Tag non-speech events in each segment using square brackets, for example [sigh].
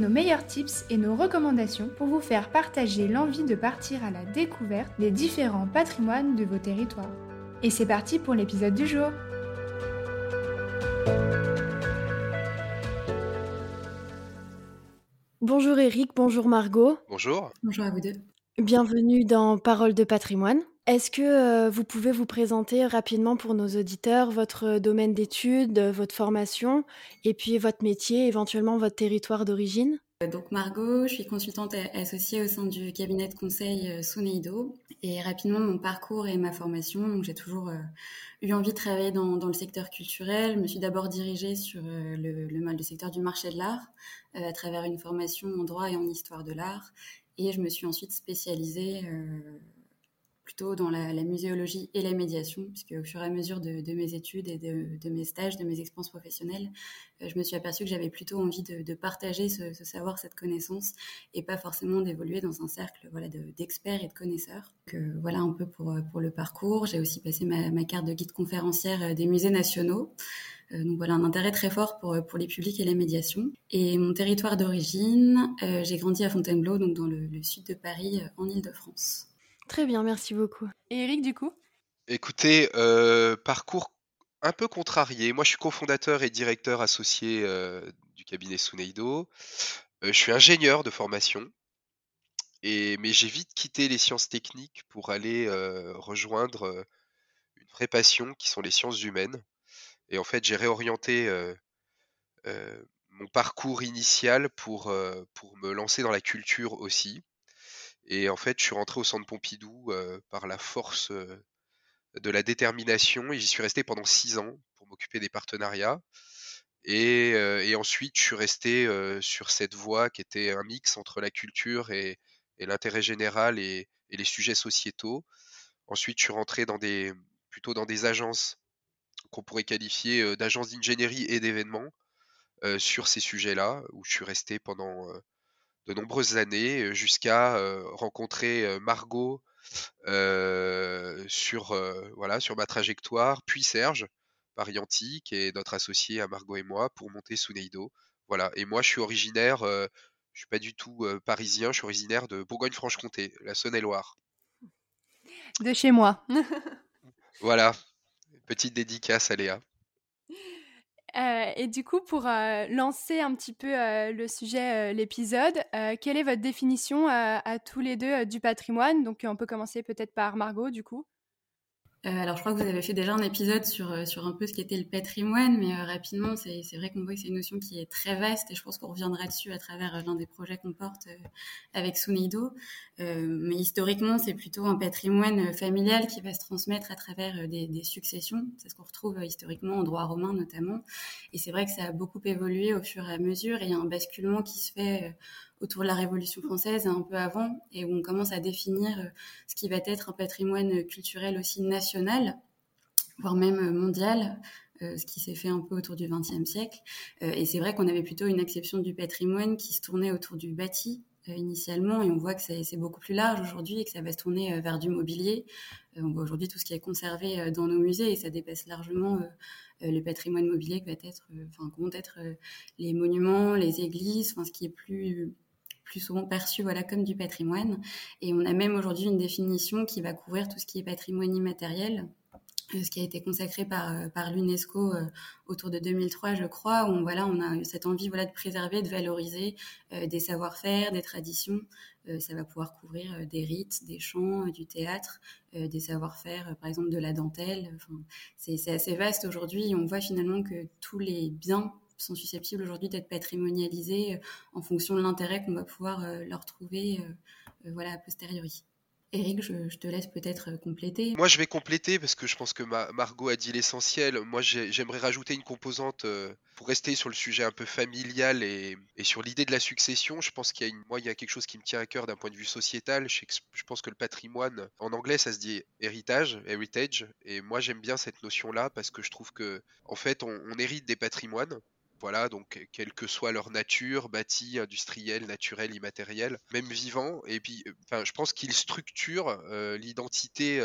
nos meilleurs tips et nos recommandations pour vous faire partager l'envie de partir à la découverte des différents patrimoines de vos territoires. Et c'est parti pour l'épisode du jour. Bonjour Eric, bonjour Margot. Bonjour. Bonjour à vous deux. Bienvenue dans Parole de patrimoine. Est-ce que euh, vous pouvez vous présenter rapidement pour nos auditeurs votre domaine d'études, votre formation et puis votre métier, éventuellement votre territoire d'origine? Donc Margot, je suis consultante associée au sein du cabinet de conseil euh, Suneido et rapidement mon parcours et ma formation. Donc j'ai toujours euh, eu envie de travailler dans, le secteur culturel. Je me suis d'abord dirigée sur le, le, secteur du marché de l'art à travers une formation en droit et en histoire de l'art et je me suis ensuite spécialisée plutôt dans la, muséologie et la médiation, puisque au fur et à mesure de, mes études et de, mes stages, de mes expériences professionnelles, euh, je me suis aperçue que j'avais plutôt envie de, partager ce, savoir, cette connaissance, et pas forcément d'évoluer dans un cercle voilà, d'experts et de connaisseurs. Que, voilà un peu pour, pour le parcours. J'ai aussi passé ma, carte de guide conférencière euh, des musées nationaux. Euh, donc voilà, un intérêt très fort pour, les publics et les médiations. Et mon territoire d'origine, j'ai grandi à Fontainebleau, donc dans le, le sud de Paris, en Ile-de-France. Très bien, merci beaucoup. Et Eric, du coup? Écoutez, euh, parcours un peu contrarié. Moi, je suis cofondateur et directeur associé euh, du cabinet Suneido. Euh, je suis ingénieur de formation, et, mais j'ai vite quitté les sciences techniques pour aller rejoindre une vraie passion qui sont les sciences humaines. Et en fait, j'ai réorienté mon parcours initial pour, pour me lancer dans la culture aussi. Et en fait, je suis rentré au centre Pompidou par la force de la détermination et j'y suis resté pendant six ans pour m'occuper des partenariats. Et, ensuite, je suis resté sur cette voie qui était un mix entre la culture et, l'intérêt général et, les sujets sociétaux. Ensuite, je suis rentré dans des, plutôt dans des agences qu'on pourrait qualifier d'agences d'ingénierie et d'événements sur ces sujets-là, où je suis resté pendant de nombreuses années jusqu'à rencontrer Margot sur, voilà, sur ma trajectoire, puis Serge Parianti, qui est notre associé à Margot et moi, pour monter Suneido. Voilà. Et moi, je suis originaire, je suis pas du tout parisien, je suis originaire de Bourgogne-Franche-Comté, la Saône-et-Loire. De chez moi. [laughs] voilà. Petite dédicace à Léa. Euh, et du coup, pour euh, lancer un petit peu euh, le sujet, l'épisode, quelle est votre définition à tous les deux du patrimoine? Donc, on peut commencer peut-être par Margot, du coup. Euh, alors, je crois que vous avez fait déjà un épisode sur, euh, sur un peu ce qu'était le patrimoine, mais euh, rapidement, c'est vrai qu'on voit que c'est une notion qui est très vaste et je pense qu'on reviendra dessus à travers l'un des projets qu'on porte avec Sunido. mais historiquement, c'est plutôt un patrimoine familial qui va se transmettre à travers des, des successions. C'est ce qu'on retrouve historiquement en droit romain notamment. Et c'est vrai que ça a beaucoup évolué au fur et à mesure et il y a un basculement qui se fait autour de la Révolution française un peu avant, et où on commence à définir euh, ce qui va être un patrimoine culturel aussi national, voire même euh, mondial, euh, ce qui s'est fait un peu autour du XXe siècle. et c'est vrai qu'on avait plutôt une acception du patrimoine qui se tournait autour du bâti initialement, et on voit que c'est beaucoup plus large aujourd'hui et que ça va se tourner vers du mobilier. on voit aujourd'hui tout ce qui est conservé dans nos musées et ça dépasse largement le patrimoine mobilier qui va être, enfin, vont être les monuments, les églises, enfin, ce qui est plus plus souvent perçu voilà, comme du patrimoine. Et on a même aujourd'hui une définition qui va couvrir tout ce qui est patrimoine immatériel, euh, ce qui a été consacré par, euh, par l'UNESCO euh, autour de 2003, je crois, où on, voilà, on a cette envie voilà, de préserver, de valoriser des savoir-faire, des traditions. ça va pouvoir couvrir des rites, des chants, du théâtre, des savoir-faire, par exemple de la dentelle. C'est assez vaste aujourd'hui. On voit finalement que tous les biens sont susceptibles aujourd'hui d'être patrimonialisés euh, en fonction de l'intérêt qu'on va pouvoir euh, leur trouver euh, voilà, a posteriori. Eric, je, te laisse peut-être compléter. Moi, je vais compléter parce que je pense que Margot a dit l'essentiel. Moi, j'aimerais rajouter une composante pour rester sur le sujet un peu familial et, sur l'idée de la succession. Je pense qu'il y a moi, il y a quelque chose qui me tient à cœur d'un point de vue sociétal. Je, je pense que le patrimoine, en anglais, ça se dit héritage, heritage. Et moi, j'aime bien cette notion-là parce que je trouve que, en fait, on hérite des patrimoines voilà, donc quelle que soit leur nature, bâti, industriel, naturel, immatériel, même vivant. Et puis, enfin, je pense qu'ils structurent l'identité,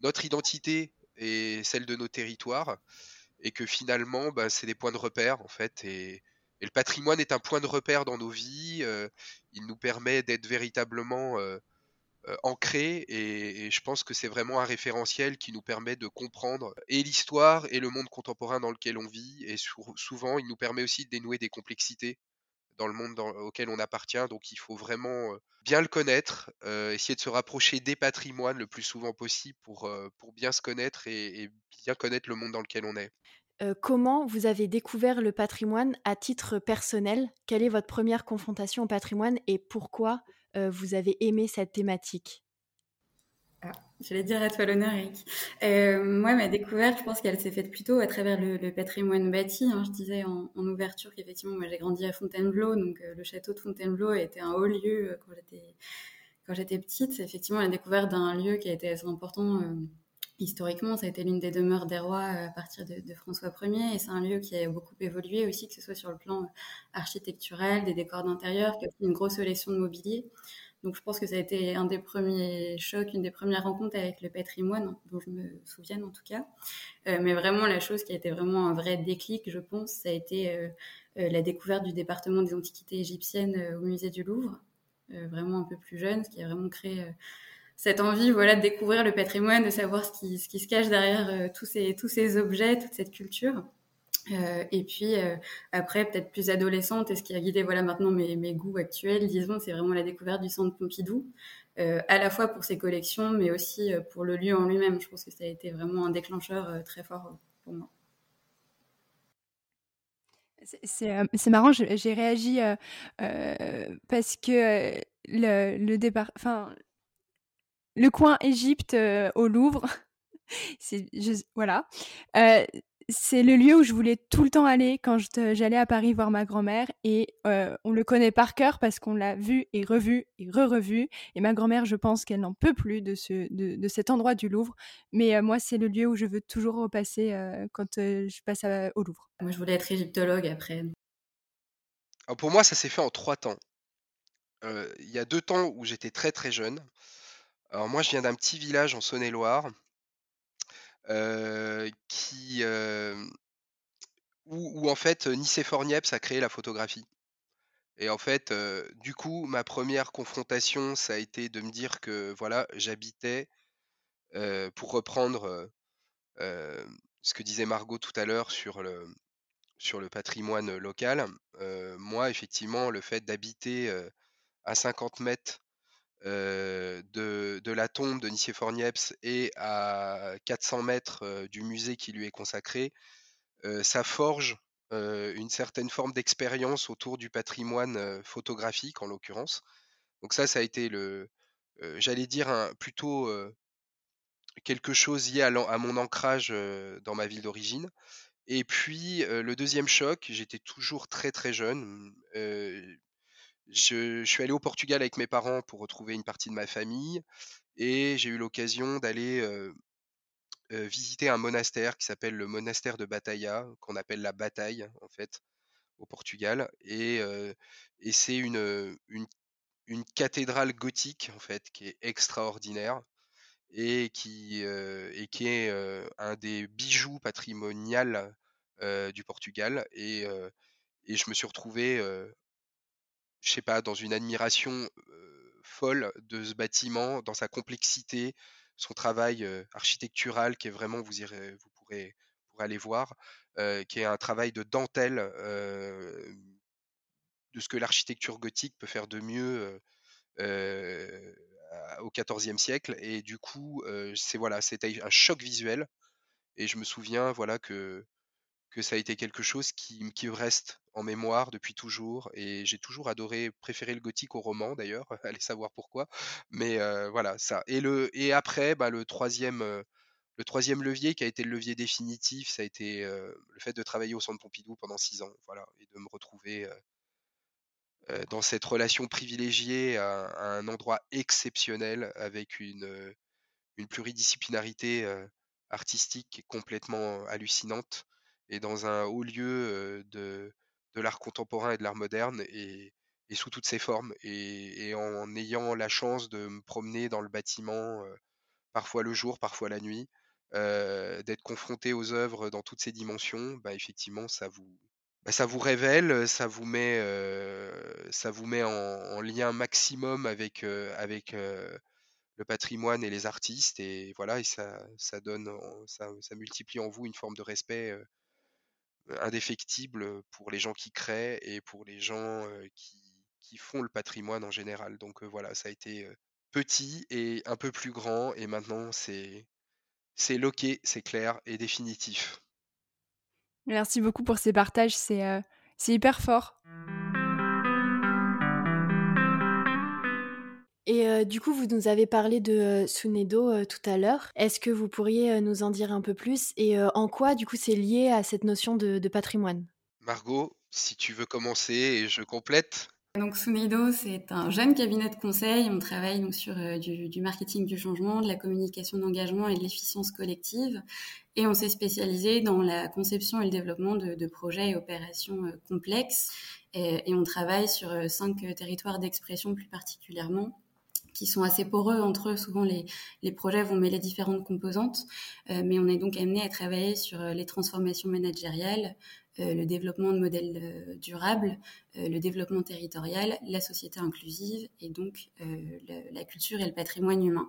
notre identité et celle de nos territoires, et que finalement, bah, c'est des points de repère en fait. Et, le patrimoine est un point de repère dans nos vies. il nous permet d'être véritablement euh, ancré et, je pense que c'est vraiment un référentiel qui nous permet de comprendre et l'histoire et le monde contemporain dans lequel on vit et souvent il nous permet aussi de dénouer des complexités dans le monde auquel on appartient donc il faut vraiment euh, bien le connaître euh, essayer de se rapprocher des patrimoines le plus souvent possible pour, pour bien se connaître et, bien connaître le monde dans lequel on est. comment vous avez découvert le patrimoine à titre personnel? Quelle est votre première confrontation au patrimoine et pourquoi vous avez aimé cette thématique? Ah, je vais dire à toi l'honneur, Eric. Euh, moi, ma découverte, je pense qu'elle s'est faite plutôt à travers le, patrimoine bâti. Hein. Je disais en, ouverture qu'effectivement, moi, j'ai grandi à Fontainebleau, donc le château de Fontainebleau été un haut lieu quand j'étais quand j'étais petite. C'est effectivement la découverte d'un lieu qui a été assez important historiquement, ça a été l'une des demeures des rois à partir de, François Ier, et c'est un lieu qui a beaucoup évolué aussi, que ce soit sur le plan architectural, des décors d'intérieur, qui a une grosse sélection de mobilier. Donc je pense que ça a été un des premiers chocs, une des premières rencontres avec le patrimoine, dont je me souviens en tout cas. Euh, mais vraiment, la chose qui a été vraiment un vrai déclic, je pense, ça a été euh, euh, la découverte du département des antiquités égyptiennes au musée du Louvre, vraiment un peu plus jeune, ce qui a vraiment créé cette envie voilà de découvrir le patrimoine, de savoir ce qui, se cache derrière euh, tous ces objets, toute cette culture. Euh, et puis euh, après, peut-être plus adolescente, et ce qui a guidé voilà maintenant mes, mes goûts actuels, disons, c'est vraiment la découverte du centre Pompidou, à la fois pour ses collections, mais aussi pour le lieu en lui-même. Je pense que ça a été vraiment un déclencheur très fort pour moi. C'est marrant, j'ai réagi parce que le, le départ, enfin le coin Égypte euh, au Louvre. [laughs] c'est voilà. Euh, c'est le lieu où je voulais tout le temps aller quand j'allais à Paris voir ma grand-mère et euh, on le connaît par cœur parce qu'on l'a vu et revu et re-revu et ma grand-mère je pense qu'elle n'en peut plus de, ce, de, cet endroit du Louvre mais moi c'est le lieu où je veux toujours repasser quand je passe au Louvre. Moi je voulais être égyptologue après. pour moi ça s'est fait en trois temps. Il y a deux temps où j'étais très très jeune. Alors moi, je viens d'un petit village en Saône-et-Loire qui où, en fait Niepce a créé la photographie. Et en fait, du coup, ma première confrontation, ça a été de me dire que voilà, j'habitais, pour reprendre ce que disait Margot tout à l'heure sur le, sur le patrimoine local, moi, effectivement, le fait d'habiter à 50 mètres de, la tombe de Nicéphore Niepce et à 400 mètres du musée qui lui est consacré, ça forge une certaine forme d'expérience autour du patrimoine photographique en l'occurrence. Donc ça, ça a été le, j'allais dire un, plutôt quelque chose lié à, à mon ancrage dans ma ville d'origine. Et puis le deuxième choc, j'étais toujours très très jeune. Je, suis allé au Portugal avec mes parents pour retrouver une partie de ma famille et j'ai eu l'occasion d'aller visiter un monastère qui s'appelle le monastère de Bataia, qu'on appelle la Bataille en fait, au Portugal. Et, c'est une, cathédrale gothique en fait qui est extraordinaire et qui, est un des bijoux patrimoniaux du Portugal. Et je me suis retrouvé je sais pas, dans une admiration folle de ce bâtiment, dans sa complexité, son travail architectural qui est vraiment, vous irez, vous pourrez, aller voir, qui est un travail de dentelle de ce que l'architecture gothique peut faire de mieux au XIVe siècle. Et du coup, c'est voilà, c'était un choc visuel. Et je me souviens, voilà, que que ça a été quelque chose qui, reste en mémoire depuis toujours. Et j'ai toujours adoré, préféré le gothique au roman d'ailleurs, [laughs] allez savoir pourquoi. Mais voilà, ça. Et, le, et après, bah, le troisième le troisième levier qui a été le levier définitif, ça a été le fait de travailler au Centre Pompidou pendant six ans, voilà, et de me retrouver dans cette relation privilégiée à, un endroit exceptionnel avec une, une pluridisciplinarité artistique complètement hallucinante et dans un haut lieu de, de l'art contemporain et de l'art moderne et, et, sous toutes ses formes et, en ayant la chance de me promener dans le bâtiment parfois le jour, parfois la nuit, d'être confronté aux œuvres dans toutes ces dimensions, bah, effectivement, ça vous, bah, ça vous révèle, ça vous met, ça vous met en, lien maximum avec, avec le patrimoine et les artistes, et voilà, et ça, ça donne, ça, ça multiplie en vous une forme de respect indéfectible pour les gens qui créent et pour les gens qui, qui font le patrimoine en général. Donc voilà, ça a été petit et un peu plus grand, et maintenant c'est c'est loqué, c'est clair et définitif. Merci beaucoup pour ces partages, c'est euh, hyper fort. Euh, du coup, vous nous avez parlé de euh, Sunedo tout à l'heure. Est-ce que vous pourriez nous en dire un peu plus et en quoi, du coup, c'est lié à cette notion de, de patrimoine? Margot, si tu veux commencer et je complète. Donc Suneido, c'est un jeune cabinet de conseil. On travaille donc sur euh, du, marketing du changement, de la communication d'engagement et de l'efficience collective. Et on s'est spécialisé dans la conception et le développement de, projets et opérations euh, complexes. Et, on travaille sur euh, cinq territoires d'expression plus particulièrement qui sont assez poreux entre eux. Souvent, les, projets vont mêler différentes composantes, mais on est donc amené à travailler sur les transformations managériales, euh, le développement de modèles euh, durables, euh, le développement territorial, la société inclusive et donc la, culture et le patrimoine humain.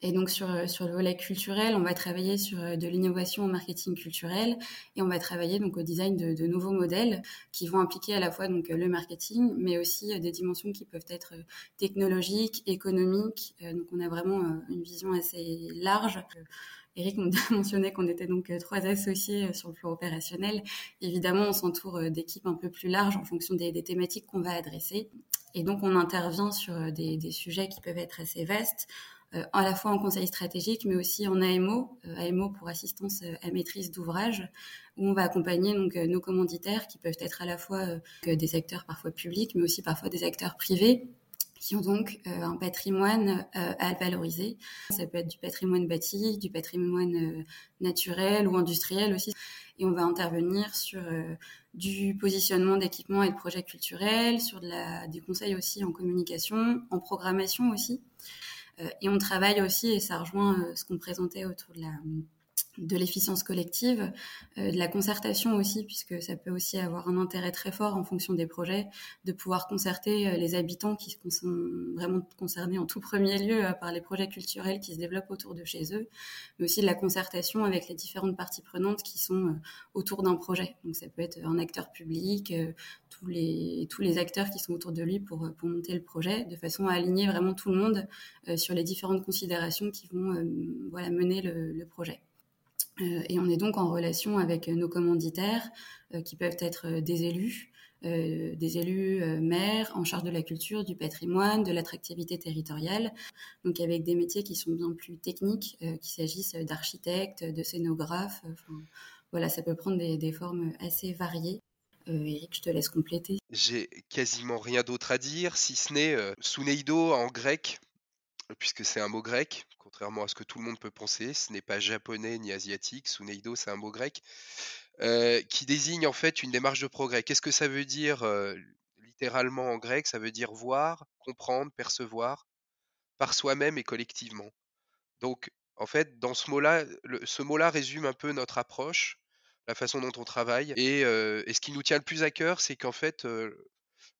Et donc sur, sur le volet culturel, on va travailler sur de l'innovation au marketing culturel et on va travailler donc au design de, nouveaux modèles qui vont impliquer à la fois donc le marketing, mais aussi des dimensions qui peuvent être technologiques, économiques. donc on a vraiment une vision assez large. Eric [laughs] mentionnait qu'on était donc euh, trois associés euh, sur le plan opérationnel. Évidemment, on s'entoure euh, d'équipes un peu plus larges en fonction des, thématiques qu'on va adresser. Et donc, on intervient sur des, sujets qui peuvent être assez vastes, à la fois en conseil stratégique, mais aussi en AMO, AMO pour assistance à maîtrise d'ouvrage, où on va accompagner donc nos commanditaires qui peuvent être à la fois des acteurs parfois publics, mais aussi parfois des acteurs privés qui ont donc euh, un patrimoine euh, à valoriser. Ça peut être du patrimoine bâti, du patrimoine euh, naturel ou industriel aussi. Et on va intervenir sur du positionnement d'équipements et de projets culturels, sur de la, des conseils aussi en communication, en programmation aussi. Et on travaille aussi, et ça rejoint ce qu'on présentait autour de la de l'efficience collective, euh, de la concertation aussi, puisque ça peut aussi avoir un intérêt très fort en fonction des projets, de pouvoir concerter euh, les habitants qui sont vraiment concernés en tout premier lieu euh, par les projets culturels qui se développent autour de chez eux, mais aussi de la concertation avec les différentes parties prenantes qui sont autour d'un projet. Donc ça peut être un acteur public, tous les, acteurs qui sont autour de lui pour, monter le projet, de façon à aligner vraiment tout le monde sur les différentes considérations qui vont mener le projet. Euh, et on est donc en relation avec nos commanditaires, euh, qui peuvent être euh, des élus, des élus maires en charge de la culture, du patrimoine, de l'attractivité territoriale, donc avec des métiers qui sont bien plus techniques, qu'il s'agisse d'architectes, de scénographes. voilà, ça peut prendre des, formes assez variées. Eric, je te laisse compléter. J'ai quasiment rien d'autre à dire, si ce n'est Suneido en grec, puisque c'est un mot grec, contrairement à ce que tout le monde peut penser. Ce n'est pas japonais ni asiatique. Suneido, c'est un mot grec euh, qui désigne en fait une démarche de progrès. Qu'est-ce que ça veut dire euh, littéralement en grec? Ça veut dire voir, comprendre, percevoir par soi-même et collectivement. Donc, en fait, dans ce mot-là, ce mot-là résume un peu notre approche, la façon dont on travaille. Et, euh, et ce qui nous tient le plus à cœur, c'est qu'en fait,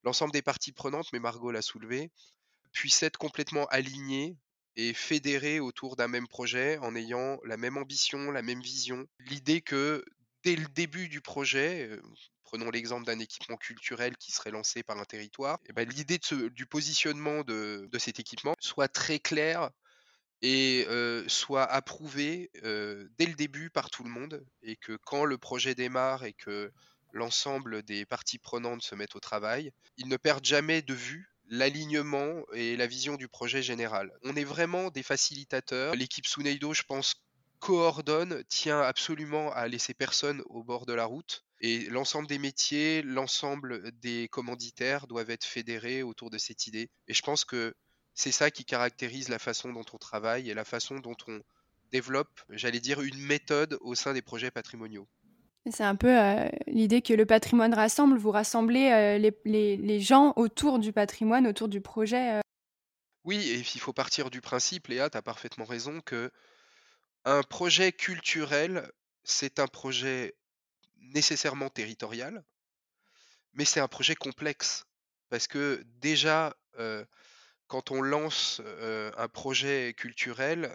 l'ensemble des parties prenantes, mais Margot l'a soulevé, puissent être complètement alignées et fédérer autour d'un même projet en ayant la même ambition, la même vision. L'idée que dès le début du projet, euh, prenons l'exemple d'un équipement culturel qui serait lancé par un territoire, eh ben, l'idée du positionnement de, cet équipement soit très claire et soit approuvé dès le début par tout le monde et que quand le projet démarre et que l'ensemble des parties prenantes se mettent au travail, ils ne perdent jamais de vue l'alignement et la vision du projet général. On est vraiment des facilitateurs. L'équipe Suneido, je pense, coordonne, tient absolument à laisser personne au bord de la route. Et l'ensemble des métiers, l'ensemble des commanditaires doivent être fédérés autour de cette idée. Et je pense que c'est ça qui caractérise la façon dont on travaille et la façon dont on développe, j'allais dire, une méthode au sein des projets patrimoniaux. C'est un peu euh, l'idée que le patrimoine rassemble, vous rassemblez euh, les, gens autour du patrimoine, autour du projet. Euh. Oui, et il faut partir du principe, Léa, tu as parfaitement raison, que un projet culturel, c'est un projet nécessairement territorial, mais c'est un projet complexe. Parce que déjà, quand on lance un projet culturel,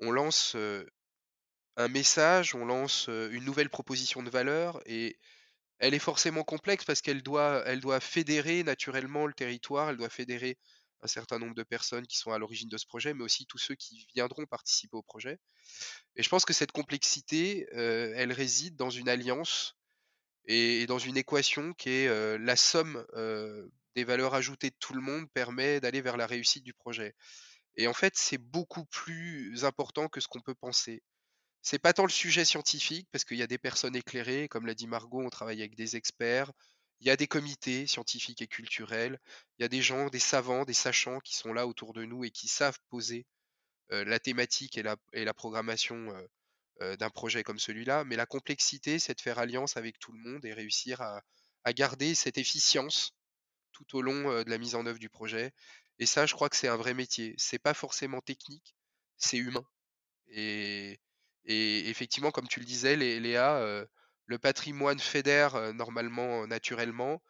on, lance un message, on lance une nouvelle proposition de valeur et elle est forcément complexe parce qu'elle doit, fédérer naturellement le territoire, elle doit fédérer un certain nombre de personnes qui sont à l'origine de ce projet, mais aussi tous ceux qui viendront participer au projet. Et je pense que cette complexité, elle réside dans une alliance et, dans une équation qui est la somme des valeurs ajoutées de tout le monde permet d'aller vers la réussite du projet. Et en fait, c'est beaucoup plus important que ce qu'on peut penser. C'est pas tant le sujet scientifique, parce qu'il y a des personnes éclairées, comme l'a dit Margot, on travaille avec des experts, il y a des comités scientifiques et culturels, il y a des gens, des savants, des sachants qui sont là autour de nous et qui savent poser la thématique et la, programmation d'un projet comme celui-là. Mais la complexité, c'est de faire alliance avec tout le monde et réussir à, garder cette efficience tout au long de la mise en œuvre du projet. Et ça, je crois que c'est un vrai métier. C'est pas forcément technique, c'est humain. Et, effectivement, comme tu le disais, Léa, le patrimoine fédère normalement, naturellement.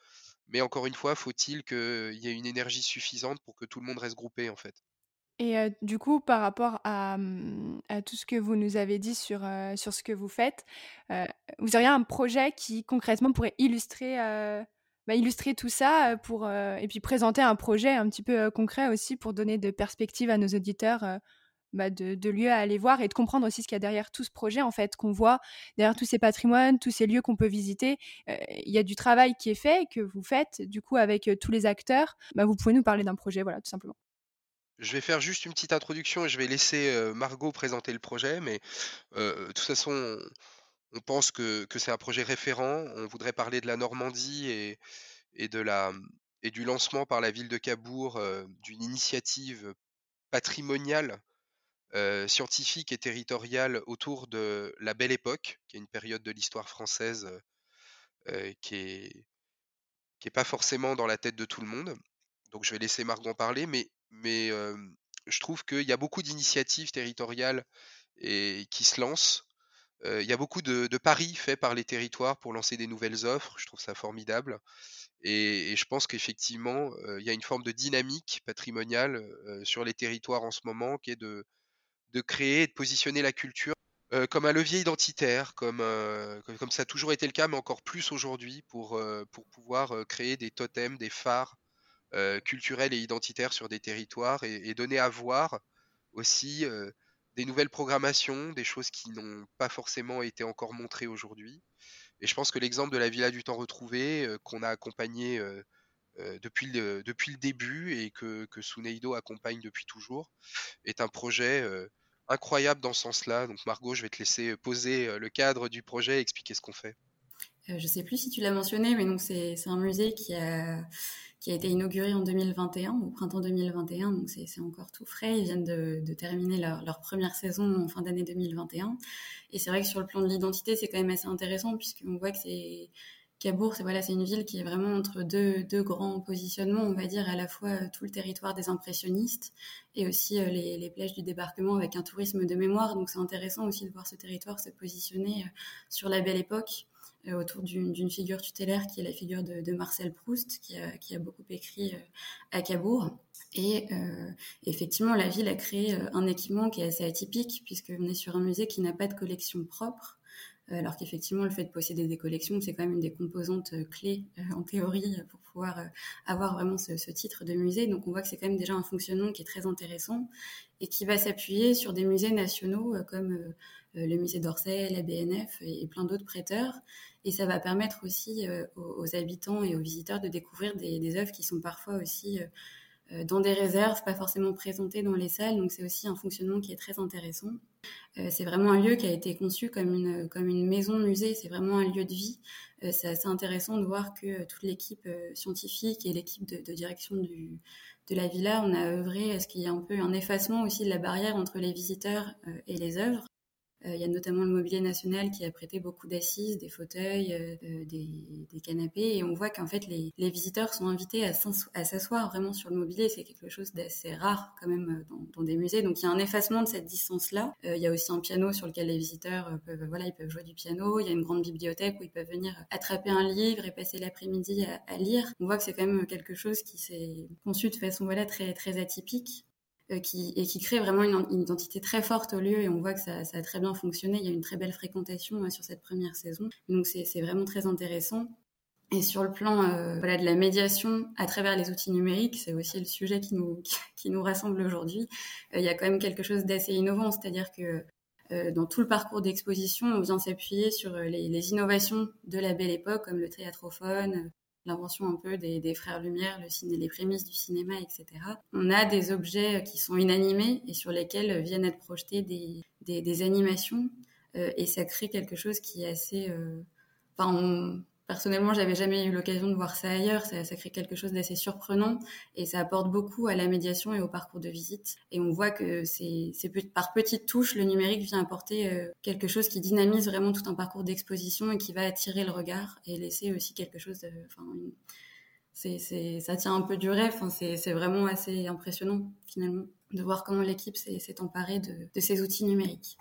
Mais encore une fois, faut-il qu'il y ait une énergie suffisante pour que tout le monde reste groupé, en fait? Et du coup, par rapport à, à, tout ce que vous nous avez dit sur, sur ce que vous faites, vous auriez un projet qui concrètement pourrait illustrer, bah, illustrer tout ça pour, et puis présenter un projet un petit peu concret aussi pour donner de perspectives à nos auditeurs bah, de, lieux à aller voir et de comprendre aussi ce qu'il y a derrière tout ce projet, en fait, qu'on voit derrière tous ces patrimoines, tous ces lieux qu'on peut visiter. Il y a du travail qui est fait, que vous faites, du coup, avec tous les acteurs. Bah, vous pouvez nous parler d'un projet, voilà, tout simplement. Je vais faire juste une petite introduction et je vais laisser Margot présenter le projet, mais de toute façon, on pense que, c'est un projet référent. On voudrait parler de la Normandie et, et, de la, et du lancement par la ville de Cabourg d'une initiative patrimoniale, scientifique et territoriale autour de la Belle Époque, qui est une période de l'histoire française qui est qui pas forcément dans la tête de tout le monde. Donc je vais laisser Margot en parler, mais mais je trouve qu'il y a beaucoup d'initiatives territoriales et, qui se lancent. il y a beaucoup de, paris faits par les territoires pour lancer des nouvelles offres. Je trouve ça formidable. Et, je pense qu'effectivement, il y a une forme de dynamique patrimoniale sur les territoires en ce moment qui est de, de créer et de positionner la culture comme un levier identitaire, comme, comme ça a toujours été le cas, mais encore plus aujourd'hui, pour, pour pouvoir créer des totems, des phares euh, culturels et identitaires sur des territoires et, donner à voir aussi euh, des nouvelles programmations, des choses qui n'ont pas forcément été encore montrées aujourd'hui. Et je pense que l'exemple de la Villa du Temps Retrouvé, euh, qu'on a accompagné depuis, le, depuis le début et que, que Suneido accompagne depuis toujours, est un projet incroyable dans ce sens-là. Donc Margot, je vais te laisser poser le cadre du projet et expliquer ce qu'on fait. je ne sais plus si tu l'as mentionné, mais c'est un musée qui a été inauguré en 2021, au printemps 2021, donc c'est encore tout frais. Ils viennent de, terminer leur, première saison en fin d'année 2021. Et c'est vrai que sur le plan de l'identité, c'est quand même assez intéressant, puisqu'on voit que c'est Cabourg, c'est voilà, c'est une ville qui est vraiment entre deux, deux, grands positionnements, on va dire, à la fois euh, tout le territoire des impressionnistes et aussi euh, les, plages du débarquement avec un tourisme de mémoire. Donc c'est intéressant aussi de voir ce territoire se positionner euh, sur la belle époque autour d'une figure tutélaire qui est la figure de, Marcel Proust, qui a, beaucoup écrit à Cabourg. Et effectivement, la ville a créé un équipement qui est assez atypique, puisqu'on est sur un musée qui n'a pas de collection propre. Alors qu'effectivement, le fait de posséder des collections, c'est quand même une des composantes clés en théorie pour pouvoir avoir vraiment ce, titre de musée. Donc, on voit que c'est quand même déjà un fonctionnement qui est très intéressant et qui va s'appuyer sur des musées nationaux comme le musée d'Orsay, la BNF et, plein d'autres prêteurs. Et ça va permettre aussi aux, habitants et aux visiteurs de découvrir des, œuvres qui sont parfois aussi euh, dans des réserves, pas forcément présentées dans les salles. Donc c'est aussi un fonctionnement qui est très intéressant. Euh, c'est vraiment un lieu qui a été conçu comme une, comme une maison musée, c'est vraiment un lieu de vie. Euh, c'est assez intéressant de voir que toute l'équipe scientifique et l'équipe de, direction de la villa, on a œuvré à ce qu'il y ait un peu un effacement aussi de la barrière entre les visiteurs et les œuvres. Euh, il y a notamment le mobilier national qui a prêté beaucoup d'assises, des fauteuils, euh, euh, des, canapés, et on voit qu'en fait les, visiteurs sont invités à s'asseoir vraiment sur le mobilier. C'est quelque chose d'assez rare quand même dans, des musées. Donc il y a un effacement de cette distance-là. il y a aussi un piano sur lequel les visiteurs peuvent, voilà, ils peuvent jouer du piano. Il y a une grande bibliothèque où ils peuvent venir attraper un livre et passer l'après-midi à, lire. On voit que c'est quand même quelque chose qui s'est conçu de façon voilà très atypique. Euh, et qui crée vraiment une, identité très forte au lieu et on voit que ça, a très bien fonctionné. Il y a une très belle fréquentation sur cette première saison. Donc c'est vraiment très intéressant. Et sur le plan euh, de la médiation à travers les outils numériques, c'est aussi le sujet qui nous, [laughs] qui, nous rassemble aujourd'hui. Euh, il y a quand même quelque chose d'assez innovant, c'est-à-dire que dans tout le parcours d'exposition, on vient s'appuyer sur les, les, innovations de la belle époque, comme le théâtrophone, l'invention un peu des, frères Lumière, le les prémices du cinéma, etc. On a des objets qui sont inanimés et sur lesquels viennent être projetées des, animations euh, et ça crée quelque chose qui est assez... Euh, enfin, Personnellement, j'avais jamais eu l'occasion de voir ça ailleurs. Ça, crée quelque chose d'assez surprenant et ça apporte beaucoup à la médiation et au parcours de visite. Et on voit que c'est par petites touches, le numérique vient apporter euh, quelque chose qui dynamise vraiment tout un parcours d'exposition et qui va attirer le regard et laisser aussi quelque chose de, enfin, c'est, ça tient un peu du rêve. c'est, vraiment assez impressionnant finalement de voir comment l'équipe s'est, emparée de, ces outils numériques.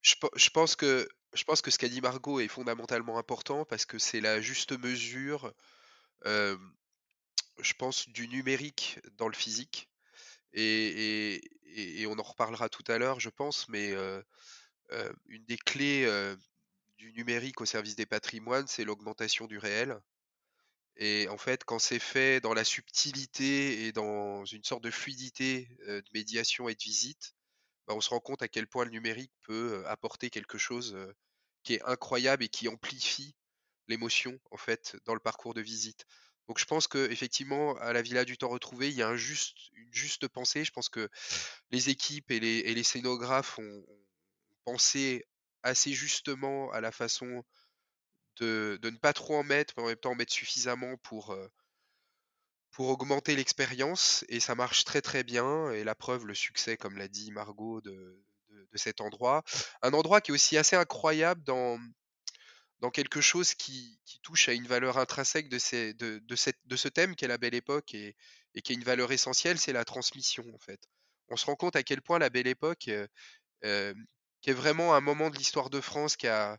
je pense que je pense que ce qu'a dit Margot est fondamentalement important parce que c'est la juste mesure, je pense, du numérique dans le physique. Et, on en reparlera tout à l'heure, je pense, mais une des clés du numérique au service des patrimoines, c'est l'augmentation du réel. Et en fait, quand c'est fait dans la subtilité et dans une sorte de fluidité de médiation et de visite, bah, on se rend compte à quel point le numérique peut apporter quelque chose qui est incroyable et qui amplifie l'émotion en fait dans le parcours de visite. Donc je pense que effectivement à la Villa du Temps retrouvé, il y a un juste, une juste pensée. Je pense que les équipes et les, et les scénographes ont, pensé assez justement à la façon de, de, ne pas trop en mettre, mais en même temps en mettre suffisamment pour, pour augmenter l'expérience et ça marche très très bien et la preuve le succès comme l'a dit Margot de, de, cet endroit un endroit qui est aussi assez incroyable dans dans quelque chose qui, qui touche à une valeur intrinsèque de, ces, de, de, cette, de ce thème qu'est la belle époque et, et qui est une valeur essentielle, c'est la transmission en fait. On se rend compte à quel point la belle époque, euh, euh qui est vraiment un moment de l'histoire de France qui euh,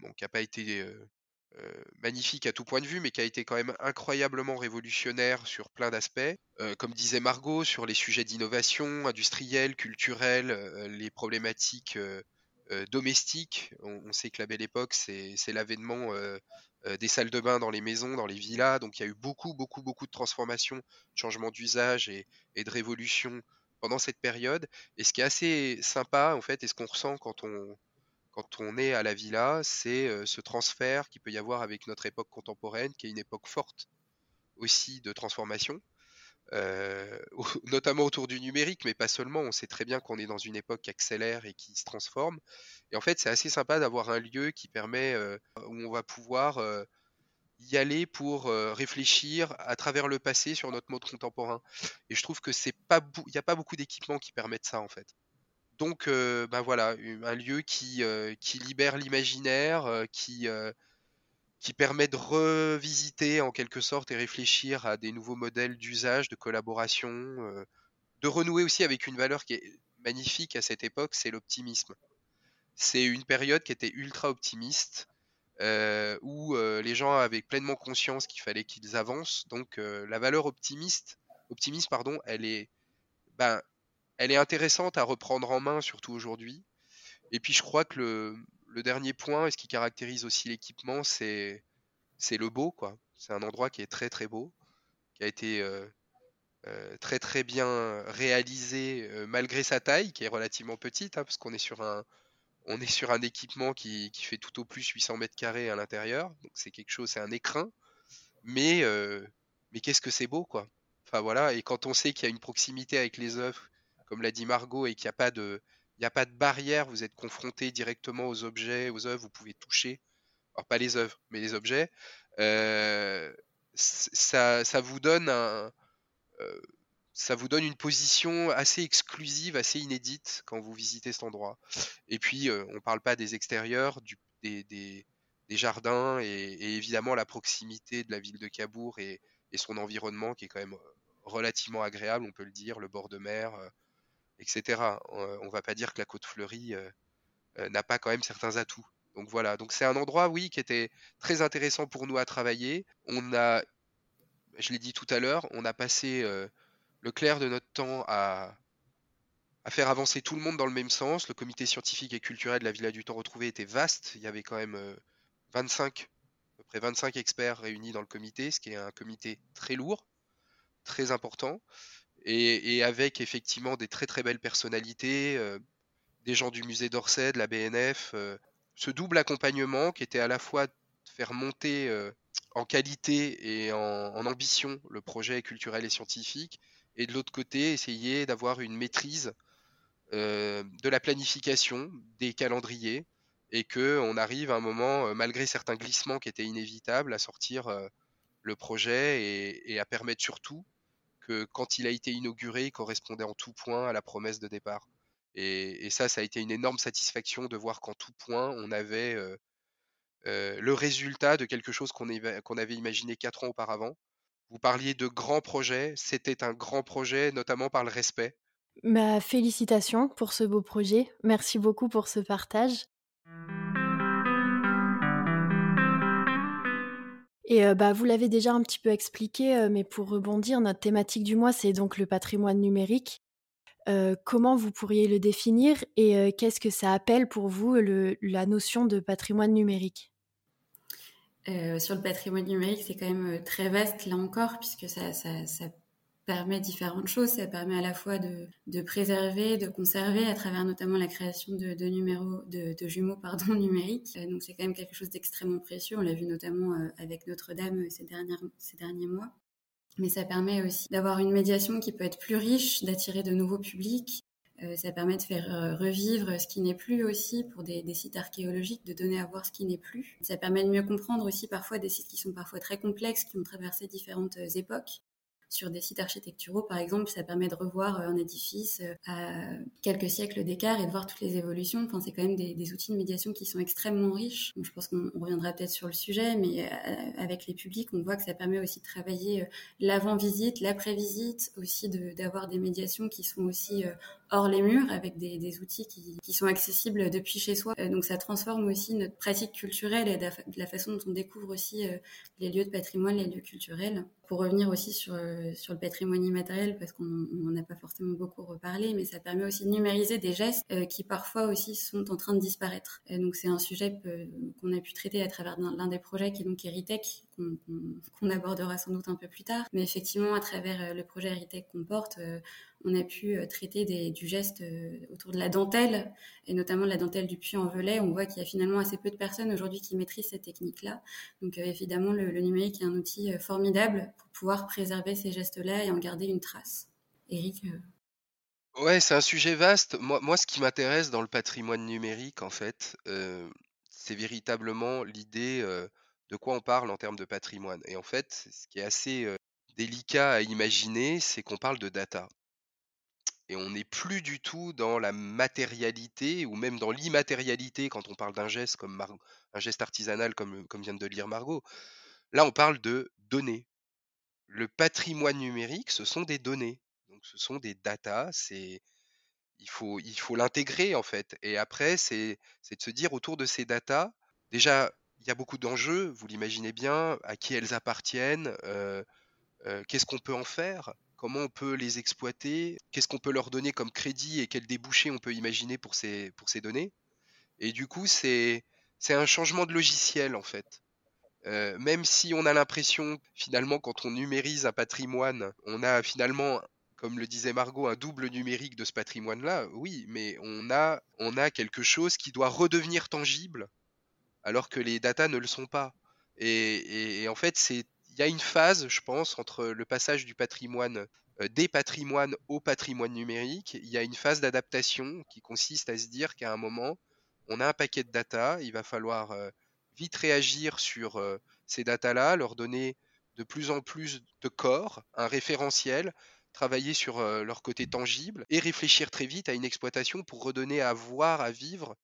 bon, qui a pas été magnifique à tout point de vue, mais qui a été quand même incroyablement révolutionnaire sur plein d'aspects. Euh, comme disait Margot, sur les sujets d'innovation industrielle, culturelle, euh, les problématiques domestiques. On, sait que la belle époque, c'est l'avènement des salles de bain dans les maisons, dans les villas. Donc il y a eu beaucoup, beaucoup, beaucoup de transformations, de changements d'usage et, et, de révolution pendant cette période. Et ce qui est assez sympa, en fait, et ce qu'on ressent quand on, quand on est à la villa, c'est ce transfert qu'il peut y avoir avec notre époque contemporaine, qui est une époque forte aussi de transformation, [laughs] notamment autour du numérique, mais pas seulement. On sait très bien qu'on est dans une époque qui accélère et qui se transforme. Et en fait, c'est assez sympa d'avoir un lieu qui permet, où on va pouvoir y aller pour réfléchir à travers le passé sur notre mode contemporain. Et je trouve que c'est pas, il n'y a pas beaucoup d'équipements qui permettent ça en fait. Donc, ben voilà, un lieu qui, qui libère l'imaginaire, qui, qui permet de revisiter en quelque sorte et réfléchir à des nouveaux modèles d'usage, de collaboration, de renouer aussi avec une valeur qui est magnifique à cette époque, c'est l'optimisme. C'est une période qui était ultra optimiste, où les gens avaient pleinement conscience qu'il fallait qu'ils avancent. Donc la valeur optimiste, optimiste pardon, elle est, ben, elle est intéressante à reprendre en main, surtout aujourd'hui. Et puis je crois que le, dernier point, et ce qui caractérise aussi l'équipement, c'est c'est le beau, quoi. C'est un endroit qui est très très beau, qui a été euh, euh, très très bien réalisé euh, malgré sa taille, qui est relativement petite, hein, parce qu'on est sur un on est sur un équipement qui, qui, fait tout au plus 800 mètres carrés à l'intérieur, donc c'est quelque chose, c'est un écrin, mais mais qu'est-ce que c'est beau, quoi. Enfin voilà, et quand on sait qu'il y a une proximité avec les œuvres, comme l'a dit Margot, et qu'il n'y a pas de barrière, vous êtes confronté directement aux objets, aux œuvres, vous pouvez toucher, alors pas les œuvres, mais les objets. Euh, ça, ça, vous donne un, euh, ça vous donne une position assez exclusive, assez inédite quand vous visitez cet endroit. Et puis, euh, on ne parle pas des extérieurs, des, jardins et, évidemment la proximité de la ville de Cabourg et, son environnement qui est quand même relativement agréable, on peut le dire, le bord de mer, etc. On, ne va pas dire que la côte fleurie euh, euh, n'a pas quand même certains atouts. Donc voilà, donc c'est un endroit, oui, qui était très intéressant pour nous à travailler. On a, je l'ai dit tout à l'heure, on a passé euh, le clair de notre temps à, à faire avancer tout le monde dans le même sens. Le comité scientifique et culturel de la Villa du Temps retrouvé était vaste. Il y avait quand même 25, à peu près 25 experts réunis dans le comité, ce qui est un comité très lourd, très important et, avec effectivement des très très belles personnalités, euh, des gens du musée d'Orsay, de la BNF, euh, ce double accompagnement qui était à la fois de faire monter euh, en qualité et en, ambition le projet culturel et scientifique, et de l'autre côté essayer d'avoir une maîtrise de la planification, des calendriers, et que on arrive à un moment, malgré certains glissements qui étaient inévitables, à sortir le projet et, et à permettre surtout quand il a été inauguré, il correspondait en tout point à la promesse de départ. Et, ça, ça a été une énorme satisfaction de voir qu'en tout point, on avait euh, euh, le résultat de quelque chose qu'on avait imaginé quatre ans auparavant. Vous parliez de grands projets, c'était un grand projet, notamment par le respect. Ma félicitations pour ce beau projet. Merci beaucoup pour ce partage. Et bah, vous l'avez déjà un petit peu expliqué, mais pour rebondir, notre thématique du mois, c'est donc le patrimoine numérique. comment vous pourriez le définir et qu'est-ce que ça appelle pour vous la notion de patrimoine numérique? Sur le patrimoine numérique, c'est quand même très vaste là encore, puisque ça, permet différentes choses. Ça permet à la fois de, préserver, de conserver à travers notamment la création de, numéros, de, jumeaux pardon, [laughs] numériques. Euh, donc c'est quand même quelque chose d'extrêmement précieux. On l'a vu notamment euh, avec Notre-Dame euh, ces, derniers mois. Mais ça permet aussi d'avoir une médiation qui peut être plus riche, d'attirer de nouveaux publics. ça permet de faire revivre ce qui n'est plus aussi pour des, sites archéologiques, de donner à voir ce qui n'est plus. Ça permet de mieux comprendre aussi parfois des sites qui sont parfois très complexes, qui ont traversé différentes époques sur des sites architecturaux, par exemple, ça permet de revoir euh, un édifice euh, à quelques siècles d'écart et de voir toutes les évolutions. Enfin, c'est quand même des, outils de médiation qui sont extrêmement riches. je pense qu'on reviendra peut-être sur le sujet, mais euh, avec les publics, on voit que ça permet aussi de travailler l'avant-visite, l'après-visite, aussi d'avoir des médiations qui sont aussi hors les murs avec des, outils qui, sont accessibles depuis chez soi. donc ça transforme aussi notre pratique culturelle et de la, façon dont on découvre aussi les lieux de patrimoine, les lieux culturels. Pour revenir aussi sur sur le patrimoine immatériel parce qu'on n'en a pas forcément beaucoup reparlé, mais ça permet aussi de numériser des gestes euh, qui parfois aussi sont en train de disparaître. Donc c'est un sujet qu'on a pu traiter à travers l'un des projets qui est donc Eritech, qu'on abordera sans doute un peu plus tard. Mais effectivement, à travers euh, le projet Eritech qu'on porte, euh, on a pu traiter des, du geste autour de la dentelle, et notamment de la dentelle du puits en velay. On voit qu'il y a finalement assez peu de personnes aujourd'hui qui maîtrisent cette technique-là. Donc évidemment, le, numérique est un outil formidable pour pouvoir préserver ces gestes-là et en garder une trace. Eric Ouais, c'est un sujet vaste. Moi ce qui m'intéresse dans le patrimoine numérique, en fait, c'est véritablement l'idée de quoi on parle en termes de patrimoine. Et en fait, ce qui est assez délicat à imaginer, c'est qu'on parle de data. Et on n'est plus du tout dans la matérialité ou même dans l'immatérialité quand on parle d'un geste comme un geste artisanal comme, vient de lire Margot. Là, on parle de données. Le patrimoine numérique, ce sont des données. Donc, ce sont des data. C'est il faut il faut l'intégrer en fait. Et après, c'est de se dire autour de ces data. Déjà, y a beaucoup d'enjeux. Vous l'imaginez bien. À qui elles appartiennent euh, euh, Qu'est-ce qu'on peut en faire Comment on peut les exploiter Qu'est-ce qu'on peut leur donner comme crédit et quels débouchés on peut imaginer pour ces données Et du coup, c'est un changement de logiciel en fait. Euh, même si on a l'impression, finalement, quand on numérise un patrimoine, on a finalement, comme le disait Margot, un double numérique de ce patrimoine-là, oui, mais on a quelque chose qui doit redevenir tangible, alors que les datas ne le sont pas. Et, en fait, il y a une phase, je pense, entre le passage du patrimoine euh, des patrimoines au patrimoine numérique. Il y a une phase d'adaptation qui consiste à se dire qu'à un moment, on a un paquet de data, il va falloir euh, vite réagir sur euh, ces datas-là, leur donner de plus en plus de corps, un référentiel, travailler sur leur côté tangible et réfléchir très vite à une exploitation pour redonner à voir, à vivre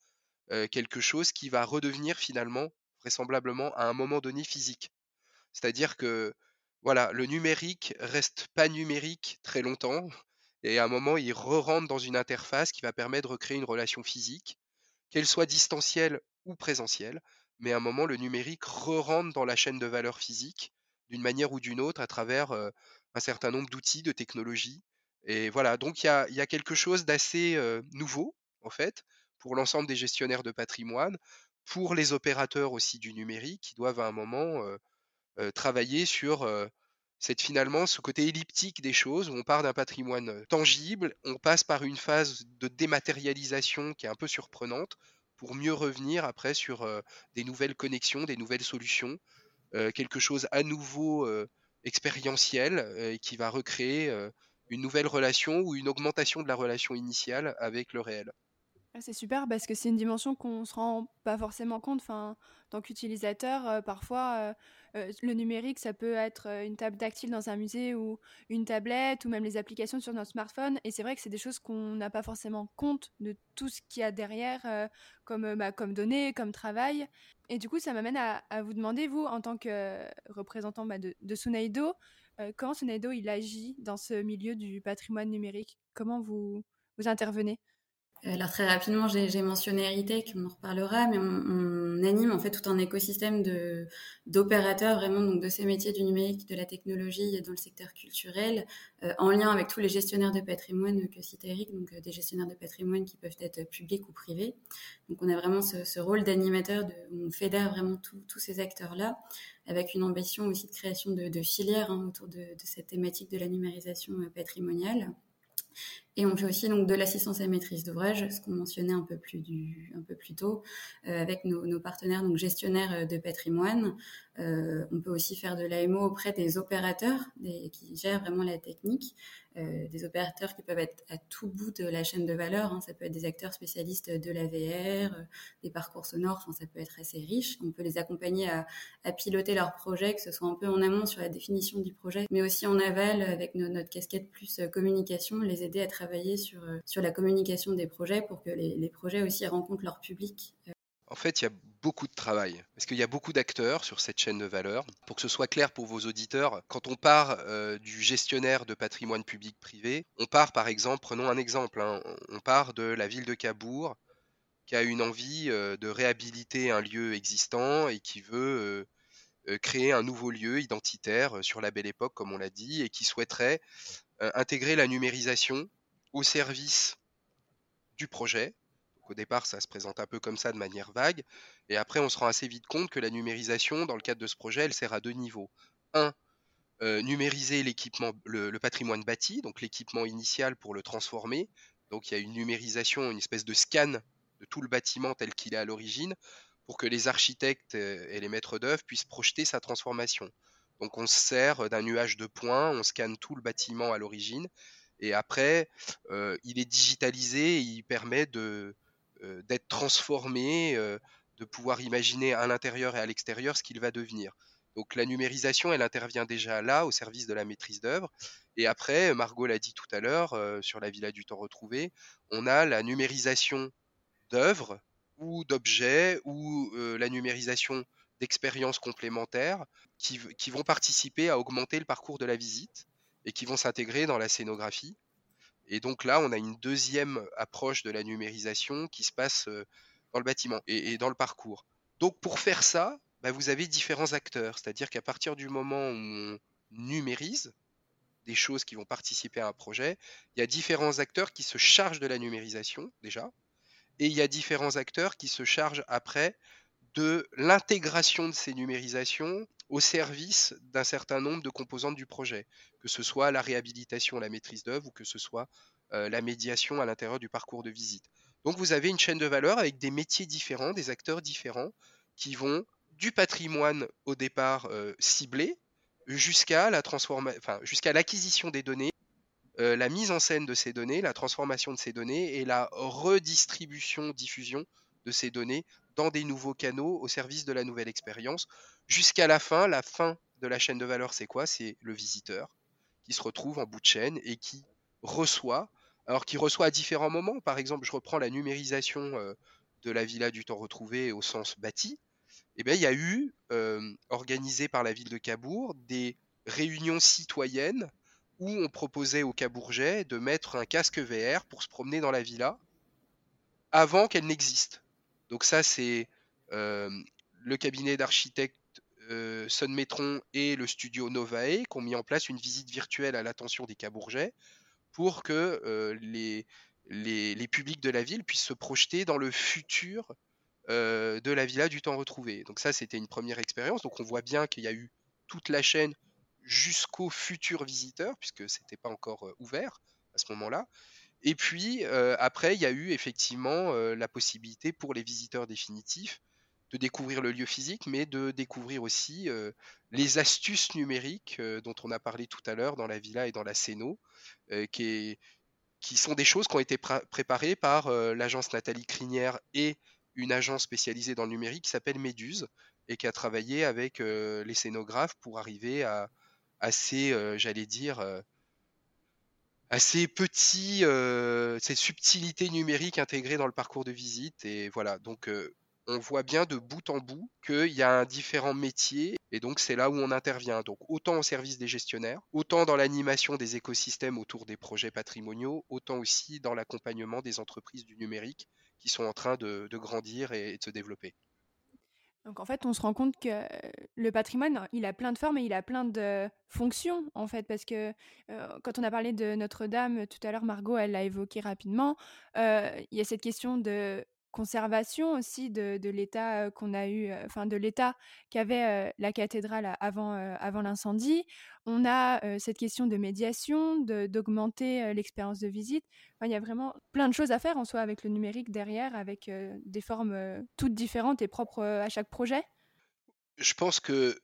quelque chose qui va redevenir finalement, vraisemblablement, à un moment donné physique. C'est-à-dire que voilà, le numérique reste pas numérique très longtemps, [laughs] et à un moment, il re-rentre dans une interface qui va permettre de recréer une relation physique, qu'elle soit distancielle ou présentielle, mais à un moment, le numérique re-rentre dans la chaîne de valeur physique, d'une manière ou d'une autre, à travers un certain nombre d'outils, de technologies. Et voilà, donc il y a, quelque chose d'assez nouveau, en fait, pour l'ensemble des gestionnaires de patrimoine, pour les opérateurs aussi du numérique, qui doivent à un moment travailler sur cette finalement ce côté elliptique des choses où on part d'un patrimoine tangible, on passe par une phase de dématérialisation qui est un peu surprenante pour mieux revenir après sur des nouvelles connexions, des nouvelles solutions, quelque chose à nouveau expérientiel et qui va recréer une nouvelle relation ou une augmentation de la relation initiale avec le réel. Ah, c'est super parce que c'est une dimension qu'on se rend pas forcément compte. Enfin, tant qu'utilisateur, euh, parfois, euh, euh, le numérique, ça peut être une table tactile dans un musée ou une tablette ou même les applications sur notre smartphone. Et c'est vrai que c'est des choses qu'on n'a pas forcément compte de tout ce qu'il y a derrière comme, bah, comme données, comme travail. Et du coup, ça m'amène à, vous demander, vous, en tant que représentant bah, de, Sunaido, comment Sunaido il agit dans ce milieu du patrimoine numérique? Comment vous intervenez? Alors très rapidement, j'ai mentionné Heritage, on en reparlera, mais on, anime en fait tout un écosystème d'opérateurs vraiment donc de ces métiers du numérique, de la technologie et dans le secteur culturel, euh, en lien avec tous les gestionnaires de patrimoine que cite Eric, donc euh, des gestionnaires de patrimoine qui peuvent être publics ou privés. Donc on a vraiment ce, rôle d'animateur, on fédère vraiment tous ces acteurs là, avec une ambition aussi de création de, filières hein, autour de, cette thématique de la numérisation euh, patrimoniale. Et on fait aussi donc de l'assistance à maîtrise d'ouvrage, ce qu'on mentionnait un peu plus, tôt, euh, avec nos, partenaires donc gestionnaires euh, de patrimoine. Euh, on peut aussi faire de l'AMO auprès des opérateurs qui gèrent vraiment la technique, euh, des opérateurs qui peuvent être à tout bout de la chaîne de valeur. Hein. Ça peut être des acteurs spécialistes de la VR, euh, des parcours sonores. Enfin, ça peut être assez riche. On peut les accompagner à, piloter leur projet, que ce soit un peu en amont sur la définition du projet, mais aussi en aval avec notre casquette plus communication, les aider à travailler sur, sur la communication des projets pour que les, les projets aussi rencontrent leur public en fait, il y a beaucoup de travail, parce qu'il y a beaucoup d'acteurs sur cette chaîne de valeur. Pour que ce soit clair pour vos auditeurs, quand on part euh, du gestionnaire de patrimoine public-privé, on part par exemple, prenons un exemple, hein, on part de la ville de Cabourg, qui a une envie euh, de réhabiliter un lieu existant et qui veut euh, créer un nouveau lieu identitaire sur la belle époque, comme on l'a dit, et qui souhaiterait intégrer la numérisation au service du projet au départ, ça se présente un peu comme ça de manière vague. Et après, on se rend assez vite compte que la numérisation, dans le cadre de ce projet, elle sert à deux niveaux. Un, euh, numériser l'équipement, le, patrimoine bâti, donc l'équipement initial pour le transformer. Donc il y a une numérisation, une espèce de scan de tout le bâtiment tel qu'il est à l'origine, pour que les architectes euh, et les maîtres d'œuvre puissent projeter sa transformation. Donc on se sert d'un nuage de points, on scanne tout le bâtiment à l'origine, et après, euh, il est digitalisé et il permet d'être transformé, de pouvoir imaginer à l'intérieur et à l'extérieur ce qu'il va devenir. Donc la numérisation, elle intervient déjà là, au service de la maîtrise d'œuvre. Et après, Margot l'a dit tout à l'heure, euh, sur la Villa du Temps retrouvé, on a la numérisation d'œuvres ou d'objets ou la numérisation d'expériences complémentaires qui, vont participer à augmenter le parcours de la visite et qui vont s'intégrer dans la scénographie. Et donc là, on a une deuxième approche de la numérisation qui se passe dans le bâtiment et, dans le parcours. Donc pour faire ça, bah, vous avez différents acteurs, c'est-à-dire qu'à partir du moment où on numérise des choses qui vont participer à un projet, il y a différents acteurs qui se chargent de la numérisation déjà, et il y a différents acteurs qui se chargent après de l'intégration de ces numérisations au service d'un certain nombre de composantes du projet, que ce soit la réhabilitation, la maîtrise d'œuvre ou que ce soit euh, la médiation à l'intérieur du parcours de visite. Donc vous avez une chaîne de valeur avec des métiers différents, des acteurs différents qui vont du patrimoine au départ euh, ciblé jusqu'à la jusqu'à l'acquisition des données, euh, la mise en scène de ces données, la transformation de ces données et la redistribution, diffusion de ces données dans des nouveaux canaux au service de la nouvelle expérience, jusqu'à la fin. La fin de la chaîne de valeur, c'est quoi? C'est le visiteur qui se retrouve en bout de chaîne et qui reçoit, alors qui reçoit à différents moments. Par exemple, je reprends la numérisation euh, de la villa du temps retrouvé au sens bâti. Eh bien, il y a eu, euh, organisé par la ville de Cabourg, des réunions citoyennes où on proposait aux Cabourgeais de mettre un casque VR pour se promener dans la villa avant qu'elle n'existe. Donc ça, c'est euh, le cabinet d'architectes euh, Sun Metron et le studio Novae qui ont mis en place une visite virtuelle à l'attention des Cabourgeais pour que euh, les, les, publics de la ville puissent se projeter dans le futur de la villa du temps retrouvé. Donc ça, c'était une première expérience. Donc on voit bien qu'il y a eu toute la chaîne jusqu'aux futurs visiteurs, puisque ce n'était pas encore ouvert à ce moment-là. Et puis après, il y a eu effectivement la possibilité pour les visiteurs définitifs de découvrir le lieu physique, mais de découvrir aussi les astuces numériques dont on a parlé tout à l'heure dans la villa et dans la Céno, qui, qui, sont des choses qui ont été préparées par l'agence Nathalie Crinière et une agence spécialisée dans le numérique qui s'appelle Méduse et qui a travaillé avec les scénographes pour arriver à, assez, j'allais dire, assez petit, euh, cette subtilité numérique intégrée dans le parcours de visite. Et voilà, donc euh, on voit bien de bout en bout qu'il y a un différent métier et donc c'est là où on intervient. Donc autant au service des gestionnaires, autant dans l'animation des écosystèmes autour des projets patrimoniaux, autant aussi dans l'accompagnement des entreprises du numérique qui sont en train de, grandir et de se développer. Donc en fait, on se rend compte que le patrimoine, il a plein de formes et il a plein de fonctions en fait, parce que quand on a parlé de Notre-Dame tout à l'heure, Margot, elle l'a évoqué rapidement, il y a cette question de conservation aussi de, l'état qu'on a eu, enfin de l'état qu'avait la cathédrale avant, avant l'incendie. On a cette question de médiation, d'augmenter l'expérience de visite. il y a vraiment plein de choses à faire en soi avec le numérique derrière, avec des formes toutes différentes et propres à chaque projet. Je pense que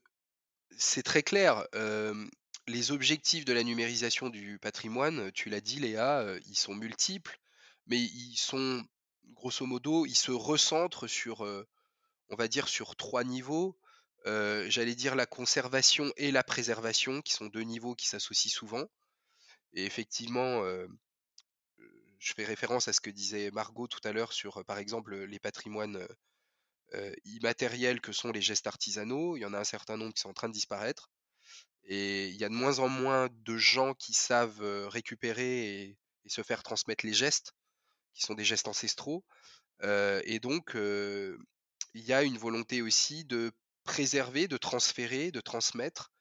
c'est très clair. les objectifs de la numérisation du patrimoine, tu l'as dit Léa, ils sont multiples, mais ils sont grosso modo, il se recentre sur, on va dire, sur trois niveaux. J'allais dire la conservation et la préservation, qui sont deux niveaux qui s'associent souvent. Et effectivement, je fais référence à ce que disait Margot tout à l'heure sur, par exemple, les patrimoines immatériels que sont les gestes artisanaux. Il y en a un certain nombre qui sont en train de disparaître. Et il y a de moins en moins de gens qui savent récupérer et se faire transmettre les gestes qui sont des gestes ancestraux. et donc, il y a une volonté aussi de préserver, de transférer, de transmettre.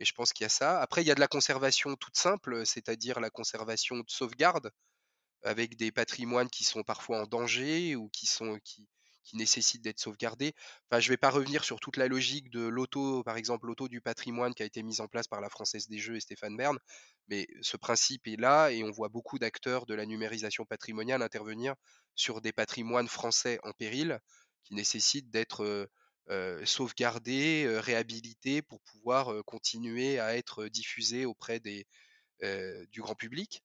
Et je pense qu'il y a ça. Après, il y a de la conservation toute simple, c'est-à-dire la conservation de sauvegarde, avec des patrimoines qui sont parfois en danger ou qui sont qui, qui nécessitent d'être sauvegardés. Enfin, je ne vais pas revenir sur toute la logique de l'auto, par exemple l'auto du patrimoine qui a été mise en place par la Française des Jeux et Stéphane Bern, mais ce principe est là et on voit beaucoup d'acteurs de la numérisation patrimoniale intervenir sur des patrimoines français en péril qui nécessitent d'être euh, euh, sauvegardés, euh, réhabilités pour pouvoir continuer à être diffusés auprès des, euh, du grand public.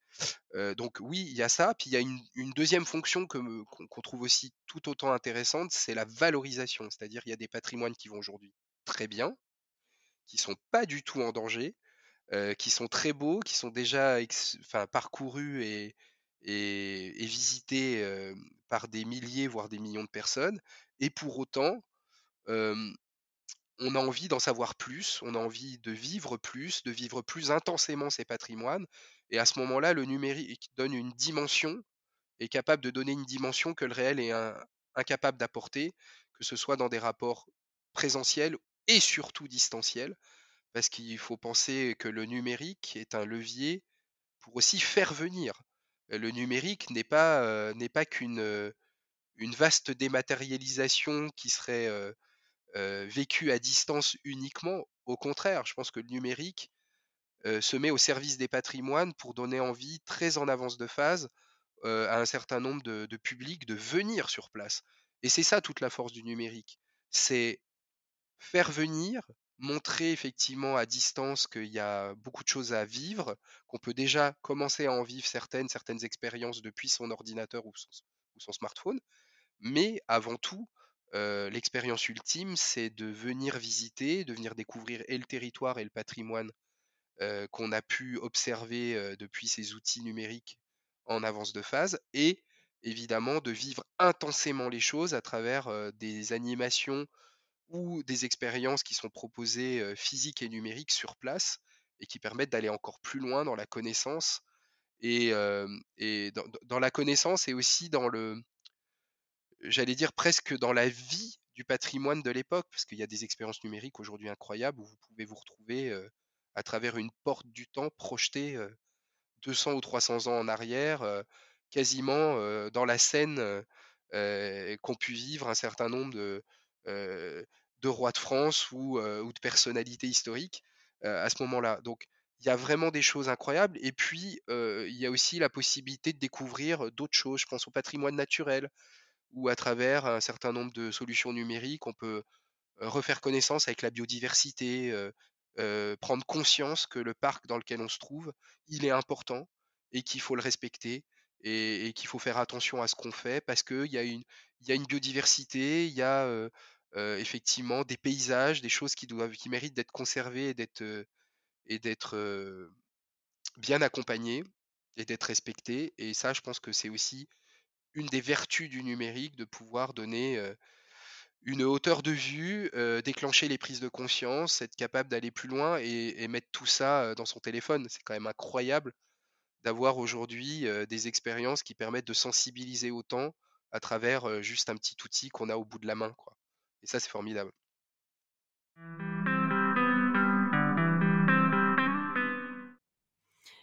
Euh, donc oui, il y a ça. Puis il y a une, deuxième fonction qu'on trouve aussi tout autant intéressante, c'est la valorisation. C'est-à-dire il y a des patrimoines qui vont aujourd'hui très bien, qui sont pas du tout en danger, euh, qui sont très beaux, qui sont déjà parcourus et, visités par des milliers, voire des millions de personnes. Et pour autant, on a envie d'en savoir plus, on a envie de vivre plus, de vivre plus intensément ses patrimoines. Et à ce moment-là, le numérique donne une dimension, est capable de donner une dimension que le réel est incapable d'apporter, que ce soit dans des rapports présentiels et surtout distanciels, parce qu'il faut penser que le numérique est un levier pour aussi faire venir. Le numérique n'est pas, euh, qu'une une vaste dématérialisation qui serait vécue à distance uniquement. Au contraire, je pense que le numérique se met au service des patrimoines pour donner envie, très en avance de phase, à un certain nombre de publics de venir sur place. Et c'est ça toute la force du numérique. C'est faire venir, montrer effectivement à distance qu'il y a beaucoup de choses à vivre, qu'on peut déjà commencer à en vivre certaines, certaines expériences depuis son ordinateur ou son, smartphone. Mais avant tout, l'expérience ultime, c'est de venir visiter, de venir découvrir et le territoire et le patrimoine qu'on a pu observer depuis ces outils numériques en avance de phase, et évidemment de vivre intensément les choses à travers des animations ou des expériences qui sont proposées physiques et numériques sur place et qui permettent d'aller encore plus loin dans la connaissance et, dans, la connaissance et aussi dans le, j'allais dire presque dans la vie du patrimoine de l'époque, parce qu'il y a des expériences numériques aujourd'hui incroyables où vous pouvez vous retrouver à travers une porte du temps projetée 200 ou 300 ans en arrière, quasiment dans la scène qu'ont pu vivre un certain nombre de, rois de France ou, ou de personnalités historiques à ce moment-là. Donc il y a vraiment des choses incroyables. Et puis, il y a aussi la possibilité de découvrir d'autres choses. Je pense au patrimoine naturel, où à travers un certain nombre de solutions numériques, on peut refaire connaissance avec la biodiversité, prendre conscience que le parc dans lequel on se trouve, il est important et qu'il faut le respecter et, qu'il faut faire attention à ce qu'on fait parce qu'il y, a une, biodiversité, il y a effectivement des paysages, des choses qui, qui méritent d'être conservées et d'être, et d'être bien accompagnées et d'être respectées. Et ça, je pense que c'est aussi une des vertus du numérique de pouvoir donner une hauteur de vue, déclencher les prises de conscience, être capable d'aller plus loin et, mettre tout ça dans son téléphone. C'est quand même incroyable d'avoir aujourd'hui des expériences qui permettent de sensibiliser autant à travers juste un petit outil qu'on a au bout de la main. Quoi. Et ça, c'est formidable.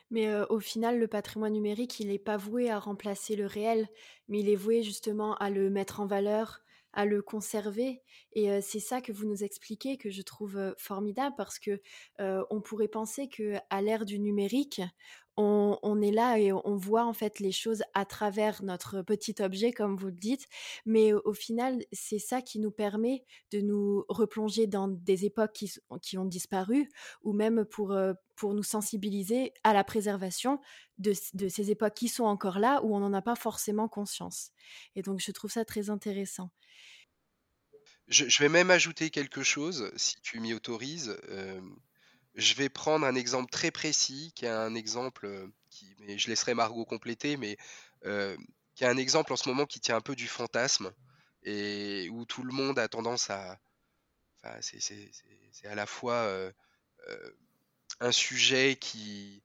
Mais au final, le patrimoine numérique, il n'est pas voué à remplacer le réel, mais il est voué justement à le mettre en valeur, à le conserver. Et c'est ça que vous nous expliquez que je trouve formidable parce que on pourrait penser que à l'ère du numérique, on, est là et on voit en fait les choses à travers notre petit objet, comme vous le dites. Mais au, final, c'est ça qui nous permet de nous replonger dans des époques qui, ont disparu ou même pour, pour nous sensibiliser à la préservation de, de, ces époques qui sont encore là où on n'en a pas forcément conscience. Et donc, je trouve ça très intéressant. Je, vais même ajouter quelque chose, si tu m'y autorises. Je vais prendre un exemple très précis, qui est un exemple euh, qui, je laisserai Margot compléter, mais euh, qui est un exemple en ce moment qui tient un peu du fantasme et où tout le monde a tendance à, c'est à la fois euh, un sujet qui,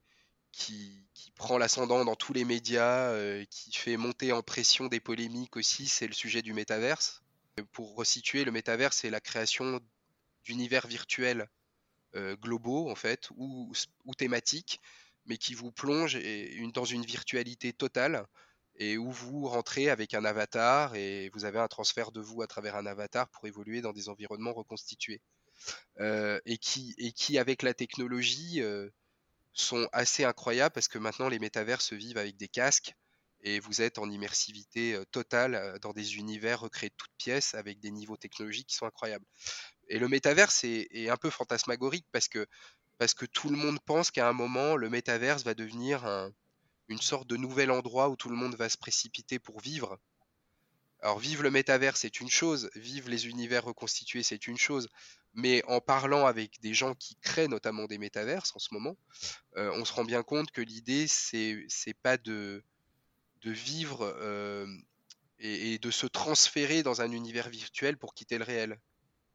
qui, prend l'ascendant dans tous les médias, qui fait monter en pression des polémiques aussi, c'est le sujet du métaverse. Pour resituer, le métaverse, c'est la création d'univers virtuels globaux en fait ou, thématiques, mais qui vous plongent dans une virtualité totale et où vous rentrez avec un avatar et vous avez un transfert de vous à travers un avatar pour évoluer dans des environnements reconstitués. Euh, et, qui, et qui, avec la technologie, euh, sont assez incroyables parce que maintenant les métavers se vivent avec des casques et vous êtes en immersivité totale dans des univers recréés de toutes pièces avec des niveaux technologiques qui sont incroyables. Et le métaverse est, un peu fantasmagorique parce que, tout le monde pense qu'à un moment, le métaverse va devenir une sorte de nouvel endroit où tout le monde va se précipiter pour vivre. Alors vivre le métaverse, c'est une chose, vivre les univers reconstitués, c'est une chose, mais en parlant avec des gens qui créent notamment des métaverses en ce moment, euh, on se rend bien compte que l'idée, c'est, pas de, de vivre euh, et, de se transférer dans un univers virtuel pour quitter le réel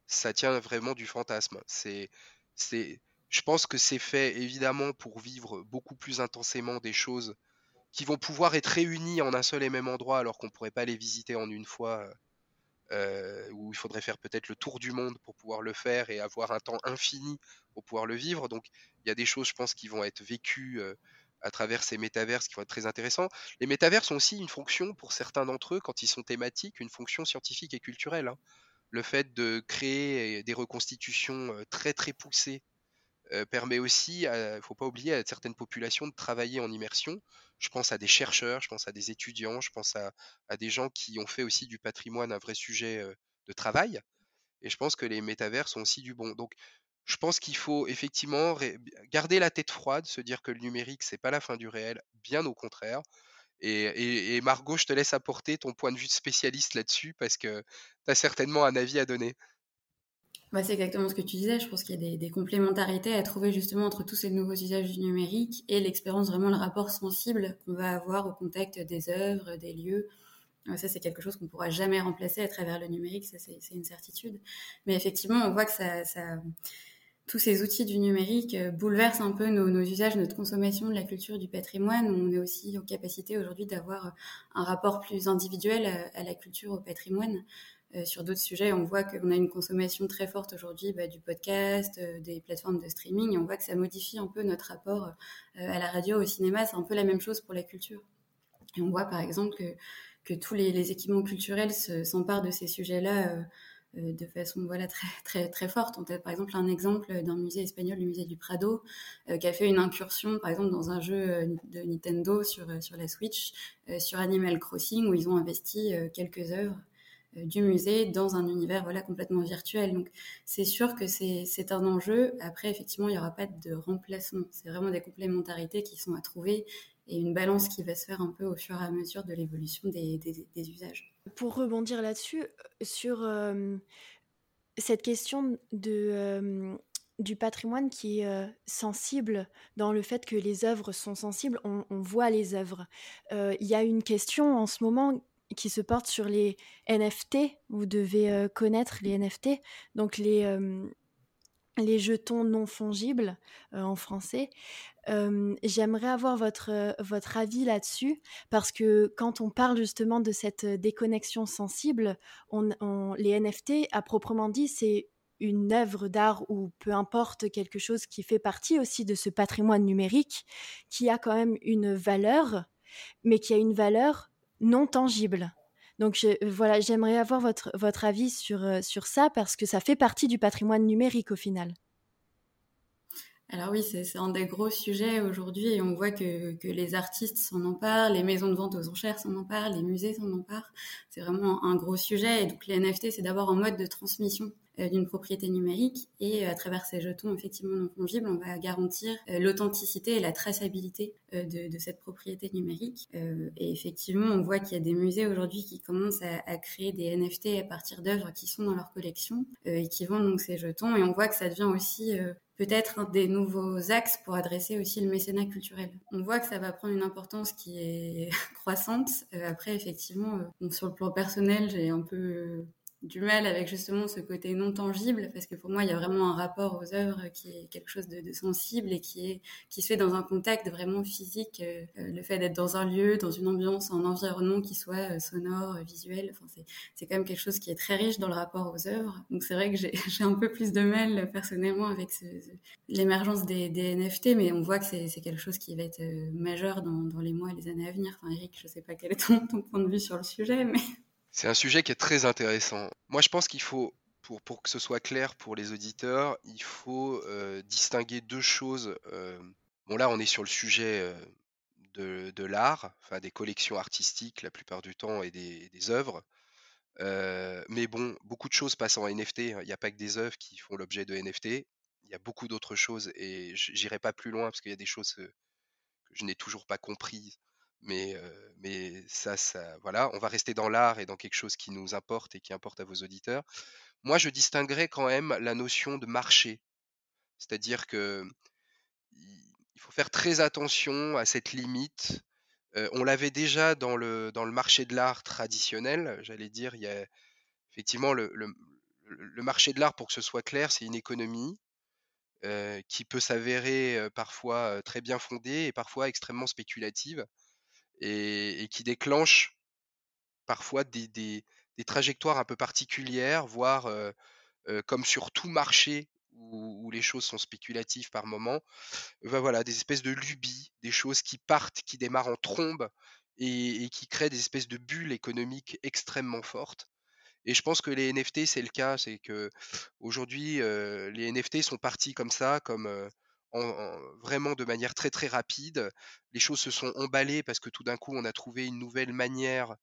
ça tient vraiment du fantasme. C'est, c'est, je pense que c'est fait évidemment pour vivre beaucoup plus intensément des choses qui vont pouvoir être réunies en un seul et même endroit alors qu'on ne pourrait pas les visiter en une fois, euh, où il faudrait faire peut-être le tour du monde pour pouvoir le faire et avoir un temps infini pour pouvoir le vivre. Donc il y a des choses, je pense, qui vont être vécues euh, à travers ces métaverses qui vont être très intéressants. Les métaverses ont aussi une fonction, pour certains d'entre eux, quand ils sont thématiques, une fonction scientifique et culturelle. Hein. Le fait de créer des reconstitutions très très poussées permet aussi, il ne faut pas oublier, à certaines populations de travailler en immersion. Je pense à des chercheurs, je pense à des étudiants, je pense à, à des gens qui ont fait aussi du patrimoine un vrai sujet de travail. Et je pense que les métavers sont aussi du bon. Donc, je pense qu'il faut effectivement garder la tête froide, se dire que le numérique, c'est pas la fin du réel, bien au contraire. Et, Margot, je te laisse apporter ton point de vue de spécialiste là-dessus parce que tu as certainement un avis à donner. Bah, c'est exactement ce que tu disais. Je pense qu'il y a des, complémentarités à trouver justement entre tous ces nouveaux usages du numérique et l'expérience, vraiment le rapport sensible qu'on va avoir au contact des œuvres, des lieux. Ça, c'est quelque chose qu'on ne pourra jamais remplacer à travers le numérique, ça, c'est une certitude. Mais effectivement, on voit que ça, tous ces outils du numérique euh, bouleversent un peu nos, usages, notre consommation de la culture, du patrimoine. On est aussi en capacité aujourd'hui d'avoir un rapport plus individuel à, la culture, au patrimoine. Euh, sur d'autres sujets, on voit qu'on a une consommation très forte aujourd'hui bah, du podcast, euh, des plateformes de streaming, on voit que ça modifie un peu notre rapport à la radio, au cinéma. C'est un peu la même chose pour la culture. Et on voit par exemple que tous les, équipements culturels s'emparent de ces sujets-là euh, euh, de façon voilà très très très forte. On a par exemple un exemple d'un musée espagnol, le musée du Prado, euh, qui a fait une incursion par exemple dans un jeu de Nintendo sur sur la Switch, sur Animal Crossing, où ils ont investi quelques œuvres du musée dans un univers voilà complètement virtuel. Donc c'est sûr que c'est un enjeu. Après effectivement il n'y aura pas de remplacement. C'est vraiment des complémentarités qui sont à trouver et une balance qui va se faire un peu au fur et à mesure de l'évolution des, usages. Pour rebondir là-dessus, euh, sur euh, cette question de, euh, du patrimoine qui est sensible dans le fait que les œuvres sont sensibles, on, voit les œuvres. Il y a une question en ce moment qui se porte sur les NFT. Vous devez connaître les NFT, donc les les jetons non fongibles en français. J'aimerais avoir votre, votre avis là-dessus parce que quand on parle justement de cette déconnexion sensible, on, les NFT, à proprement dit, c'est une œuvre d'art ou peu importe quelque chose qui fait partie aussi de ce patrimoine numérique qui a quand même une valeur, mais qui a une valeur non tangible. Donc voilà, j'aimerais avoir votre, votre avis sur, sur ça parce que ça fait partie du patrimoine numérique au final. Alors oui, c'est un des gros sujets aujourd'hui et on voit que, que les artistes s'en emparent, les maisons de vente aux enchères s'en emparent, les musées s'en emparent. C'est vraiment un gros sujet et donc les NFT, c'est d'abord un mode de transmission d'une propriété numérique et euh, à travers ces jetons effectivement non fongibles, on va garantir euh, l'authenticité et la traçabilité de, cette propriété numérique. Et effectivement, on voit qu'il y a des musées aujourd'hui qui commencent à, créer des NFT à partir d'œuvres qui sont dans leur collection et qui vendent donc ces jetons. Et on voit que ça devient aussi peut-être des nouveaux axes pour adresser aussi le mécénat culturel. On voit que ça va prendre une importance qui est [laughs] croissante. après, effectivement, sur le plan personnel, j'ai un peu du mal avec justement ce côté non tangible parce que pour moi il y a vraiment un rapport aux œuvres qui est quelque chose de, sensible et qui est qui se fait dans un contact vraiment physique euh, euh, le fait d'être dans un lieu dans une ambiance un environnement qui soit euh, sonore visuel. Enfin c'est c'est quand même quelque chose qui est très riche dans le rapport aux œuvres. Donc c'est vrai que j'ai [laughs] un peu plus de mal personnellement avec ce, l'émergence des, NFT mais on voit que c'est quelque chose qui va être majeur dans, les mois et les années à venir. Enfin Eric je sais pas quel est ton point de vue sur le sujet mais [laughs] c'est un sujet qui est très intéressant. Moi, je pense qu'il faut, pour, que ce soit clair pour les auditeurs, il faut euh, distinguer deux choses. Euh, bon, là, on est sur le sujet euh, de, de l'art, enfin des collections artistiques la plupart du temps et des, des œuvres. mais bon, beaucoup de choses passent en NFT. Il n'y a pas que des œuvres qui font l'objet de NFT. Il y a beaucoup d'autres choses et j'irai pas plus loin parce qu'il y a des choses que je n'ai toujours pas comprises mais, mais ça, voilà, on va rester dans l'art et dans quelque chose qui nous importe et qui importe à vos auditeurs. Moi, je distinguerais quand même la notion de marché. C'est-à-dire que il faut faire très attention à cette limite. on l'avait déjà dans le, dans le marché de l'art traditionnel, j'allais dire, il y a effectivement le, le marché de l'art, pour que ce soit clair, c'est une économie qui peut s'avérer parfois très bien fondée et parfois extrêmement spéculative et, qui déclenche parfois des, des, trajectoires un peu particulières, voire comme sur tout marché où, les choses sont spéculatives par moment, ben voilà, des espèces de lubies, des choses qui partent, qui démarrent en trombe et, qui créent des espèces de bulles économiques extrêmement fortes. Et je pense que les NFT, c'est le cas, c'est que aujourd'hui, les NFT sont partis comme ça, comme vraiment de manière très très rapide. Les choses se sont emballées parce que tout d'un coup, on a trouvé une nouvelle manière,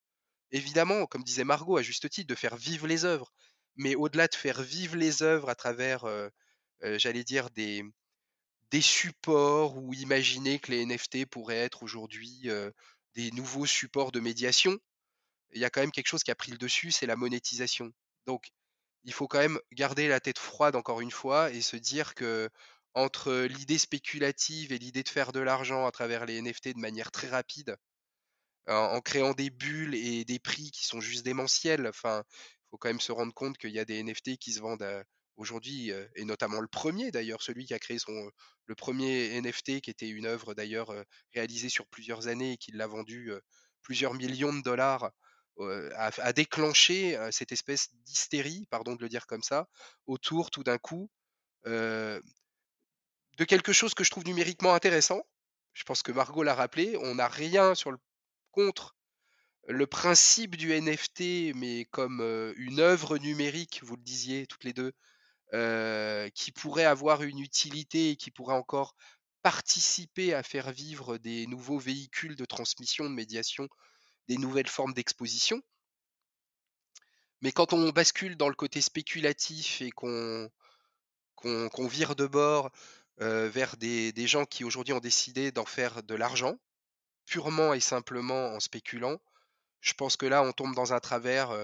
évidemment, comme disait Margot à juste titre, de faire vivre les œuvres. Mais au-delà de faire vivre les œuvres à travers, j'allais dire, des, des supports ou imaginer que les NFT pourraient être aujourd'hui des nouveaux supports de médiation, il y a quand même quelque chose qui a pris le dessus, c'est la monétisation. Donc, il faut quand même garder la tête froide encore une fois et se dire que entre l'idée spéculative et l'idée de faire de l'argent à travers les NFT de manière très rapide, en, créant des bulles et des prix qui sont juste démentiels. Enfin, il faut quand même se rendre compte qu'il y a des NFT qui se vendent aujourd'hui, et notamment le premier d'ailleurs, celui qui a créé son, le premier NFT, qui était une œuvre d'ailleurs réalisée sur plusieurs années et qui l'a vendu plusieurs millions de dollars, a, déclenché cette espèce d'hystérie, pardon de le dire comme ça, autour tout d'un coup de quelque chose que je trouve numériquement intéressant. Je pense que Margot l'a rappelé, on n'a rien contre le principe du NFT, mais comme une œuvre numérique, vous le disiez toutes les deux, qui pourrait avoir une utilité et qui pourrait encore participer à faire vivre des nouveaux véhicules de transmission, de médiation, des nouvelles formes d'exposition. Mais quand on bascule dans le côté spéculatif et qu'on vire de bord vers des, gens qui aujourd'hui ont décidé d'en faire de l'argent, purement et simplement en spéculant, je pense que là, on tombe dans un travers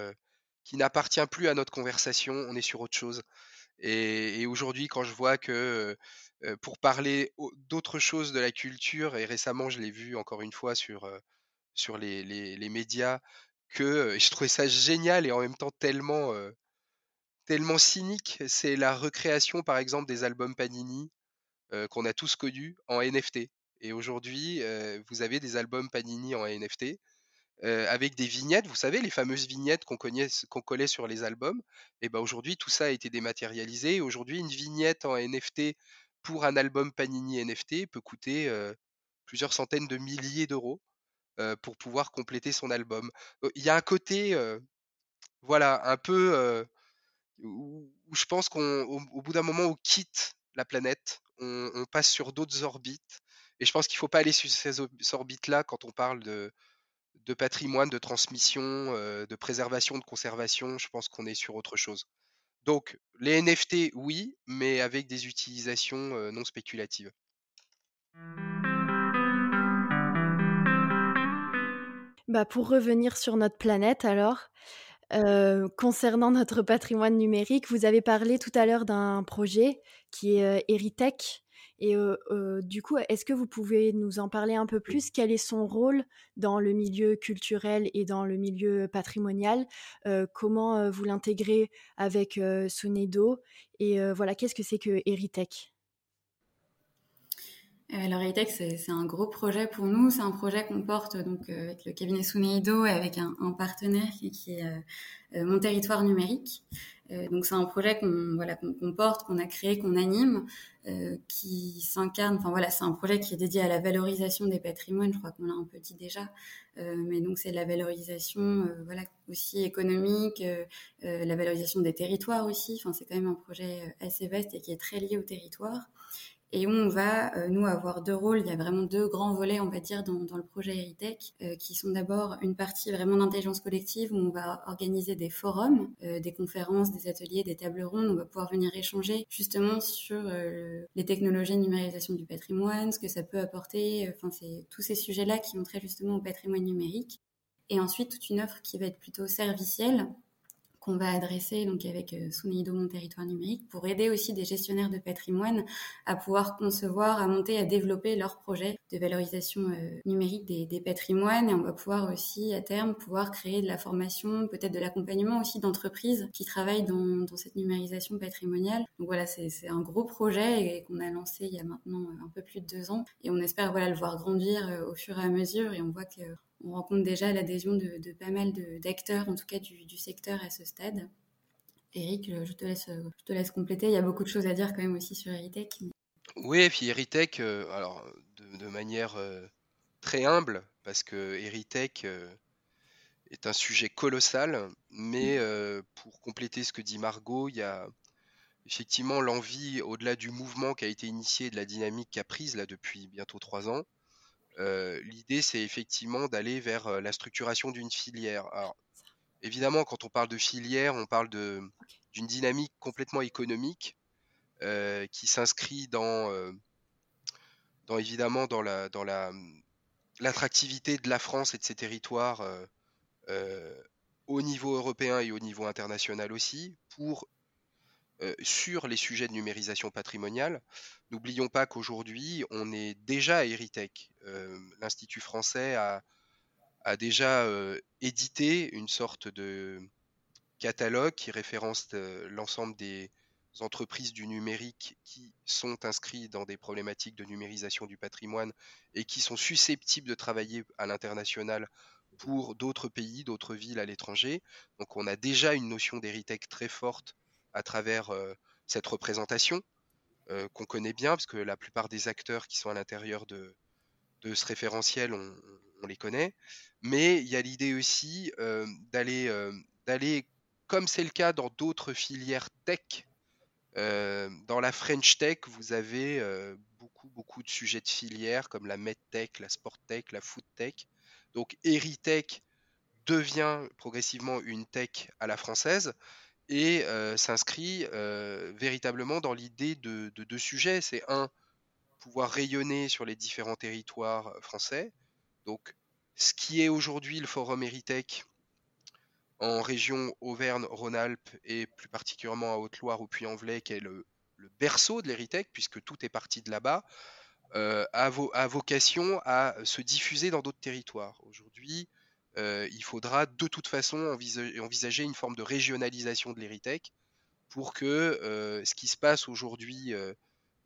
qui n'appartient plus à notre conversation, on est sur autre chose. Et, aujourd'hui, quand je vois que pour parler d'autres choses de la culture, et récemment, je l'ai vu encore une fois sur, sur les, les, médias, que [laughs] je trouvais ça génial et en même temps tellement, tellement cynique, c'est la recréation, par exemple, des albums Panini qu'on a tous connus en NFT. Et aujourd'hui, vous avez des albums Panini en NFT avec des vignettes, vous savez, les fameuses vignettes qu'on collait sur les albums. Et ben aujourd'hui, tout ça a été dématérialisé. Aujourd'hui, une vignette en NFT pour un album Panini NFT peut coûter plusieurs centaines de milliers d'euros pour pouvoir compléter son album. Il y a un côté, voilà, un peu où, je pense qu'au bout d'un moment, on quitte la planète, on, passe sur d'autres orbites. Et je pense qu'il ne faut pas aller sur ces orbites-là quand on parle de, patrimoine, de transmission, de préservation, de conservation. Je pense qu'on est sur autre chose. Donc, les NFT, oui, mais avec des utilisations non spéculatives. Bah pour revenir sur notre planète alors, concernant notre patrimoine numérique, vous avez parlé tout à l'heure d'un projet qui est Eritech. Et du coup, est-ce que vous pouvez nous en parler un peu plus? Quel est son rôle dans le milieu culturel et dans le milieu patrimonial? Comment vous l'intégrez avec Sonedo? Et voilà, qu'est-ce que c'est que Eritech? Alors Eritech, c'est un gros projet pour nous. C'est un projet qu'on porte donc avec le cabinet Suneido et avec un, partenaire qui, est Mon Territoire Numérique. Euh, donc c'est un projet qu'on porte, qu'on a créé, qu'on anime, euh, qui s'incarne. Enfin voilà, c'est un projet qui est dédié à la valorisation des patrimoines. Je crois qu'on l'a un peu dit déjà, euh, mais donc c'est la valorisation, voilà, aussi économique, la valorisation des territoires aussi. Enfin c'est quand même un projet assez vaste et qui est très lié au territoire et où on va, euh, nous, avoir deux rôles. Il y a vraiment deux grands volets, on va dire, dans, le projet Eritech, euh, qui sont d'abord une partie vraiment d'intelligence collective, où on va organiser des forums, euh, des conférences, des ateliers, des tables rondes. On va pouvoir venir échanger justement sur les technologies de numérisation du patrimoine, ce que ça peut apporter. Enfin, c'est tous ces sujets-là qui ont trait justement au patrimoine numérique. Et ensuite, toute une offre qui va être plutôt servicielle, qu'on va adresser donc avec euh, Suneido Mon Territoire Numérique pour aider aussi des gestionnaires de patrimoine à pouvoir concevoir, à monter, à développer leurs projets de valorisation euh, numérique des, patrimoines. Et on va pouvoir aussi à terme pouvoir créer de la formation, peut-être de l'accompagnement aussi d'entreprises qui travaillent dans, cette numérisation patrimoniale. Donc voilà, c'est un gros projet qu'on a lancé il y a maintenant un peu plus de deux ans. Et on espère voilà le voir grandir euh, au fur et à mesure. Et on voit que on rencontre déjà l'adhésion de, pas mal d'acteurs, en tout cas du, secteur à ce stade. Eric, je te, laisse, je te laisse compléter. Il y a beaucoup de choses à dire quand même aussi sur Eritech. Oui, et puis Eritech, alors de, manière très humble, parce que Eritech est un sujet colossal, mais mmh. pour compléter ce que dit Margot, il y a effectivement l'envie, au-delà du mouvement qui a été initié, de la dynamique qui a prise là depuis bientôt trois ans, euh, l'idée c'est effectivement d'aller vers euh, la structuration d'une filière. Alors, évidemment, quand on parle de filière, on parle d'une dynamique complètement économique euh, qui s'inscrit dans, dans, évidemment dans la dans la l'attractivité de la France et de ses territoires au niveau européen et au niveau international aussi pour euh, sur les sujets de numérisation patrimoniale. N'oublions pas qu'aujourd'hui, on est déjà à Eritech. Euh, L'Institut français a, déjà euh, édité une sorte de catalogue qui référence l'ensemble des entreprises du numérique qui sont inscrites dans des problématiques de numérisation du patrimoine et qui sont susceptibles de travailler à l'international pour d'autres pays, d'autres villes à l'étranger. Donc on a déjà une notion d'Eritech très forte à travers euh, cette représentation euh, qu'on connaît bien, parce que la plupart des acteurs qui sont à l'intérieur de, ce référentiel, on, les connaît. Mais il y a l'idée aussi euh, d'aller, d'aller, comme c'est le cas dans d'autres filières tech, dans la French Tech, vous avez beaucoup, beaucoup de sujets de filières comme la MedTech, la SportTech, la FoodTech. Donc Eritech devient progressivement une tech à la française et s'inscrit véritablement dans l'idée de, deux sujets. C'est un, pouvoir rayonner sur les différents territoires français. Donc, ce qui est aujourd'hui le Forum Eritech en région Auvergne-Rhône-Alpes et plus particulièrement à Haute-Loire au Puy-en-Velay, qui est le, berceau de l'Eritech, puisque tout est parti de là-bas, a, a, vocation à se diffuser dans d'autres territoires. Aujourd'hui, euh, il faudra de toute façon envisager, une forme de régionalisation de l'Eritech pour que euh, ce qui se passe aujourd'hui euh,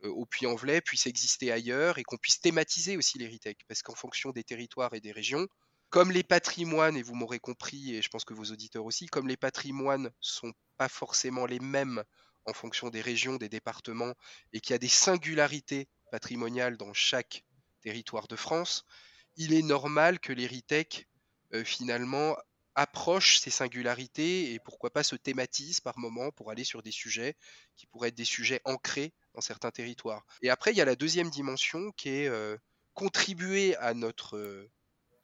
au Puy-en-Velay puisse exister ailleurs et qu'on puisse thématiser aussi l'Eritech. Parce qu'en fonction des territoires et des régions, comme les patrimoines, et vous m'aurez compris, et je pense que vos auditeurs aussi, comme les patrimoines sont pas forcément les mêmes en fonction des régions, des départements, et qu'il y a des singularités patrimoniales dans chaque territoire de France, il est normal que l'Eritech finalement approche ces singularités et pourquoi pas se thématise par moment pour aller sur des sujets qui pourraient être des sujets ancrés dans certains territoires. Et après, il y a la deuxième dimension qui est euh, contribuer à notre, euh,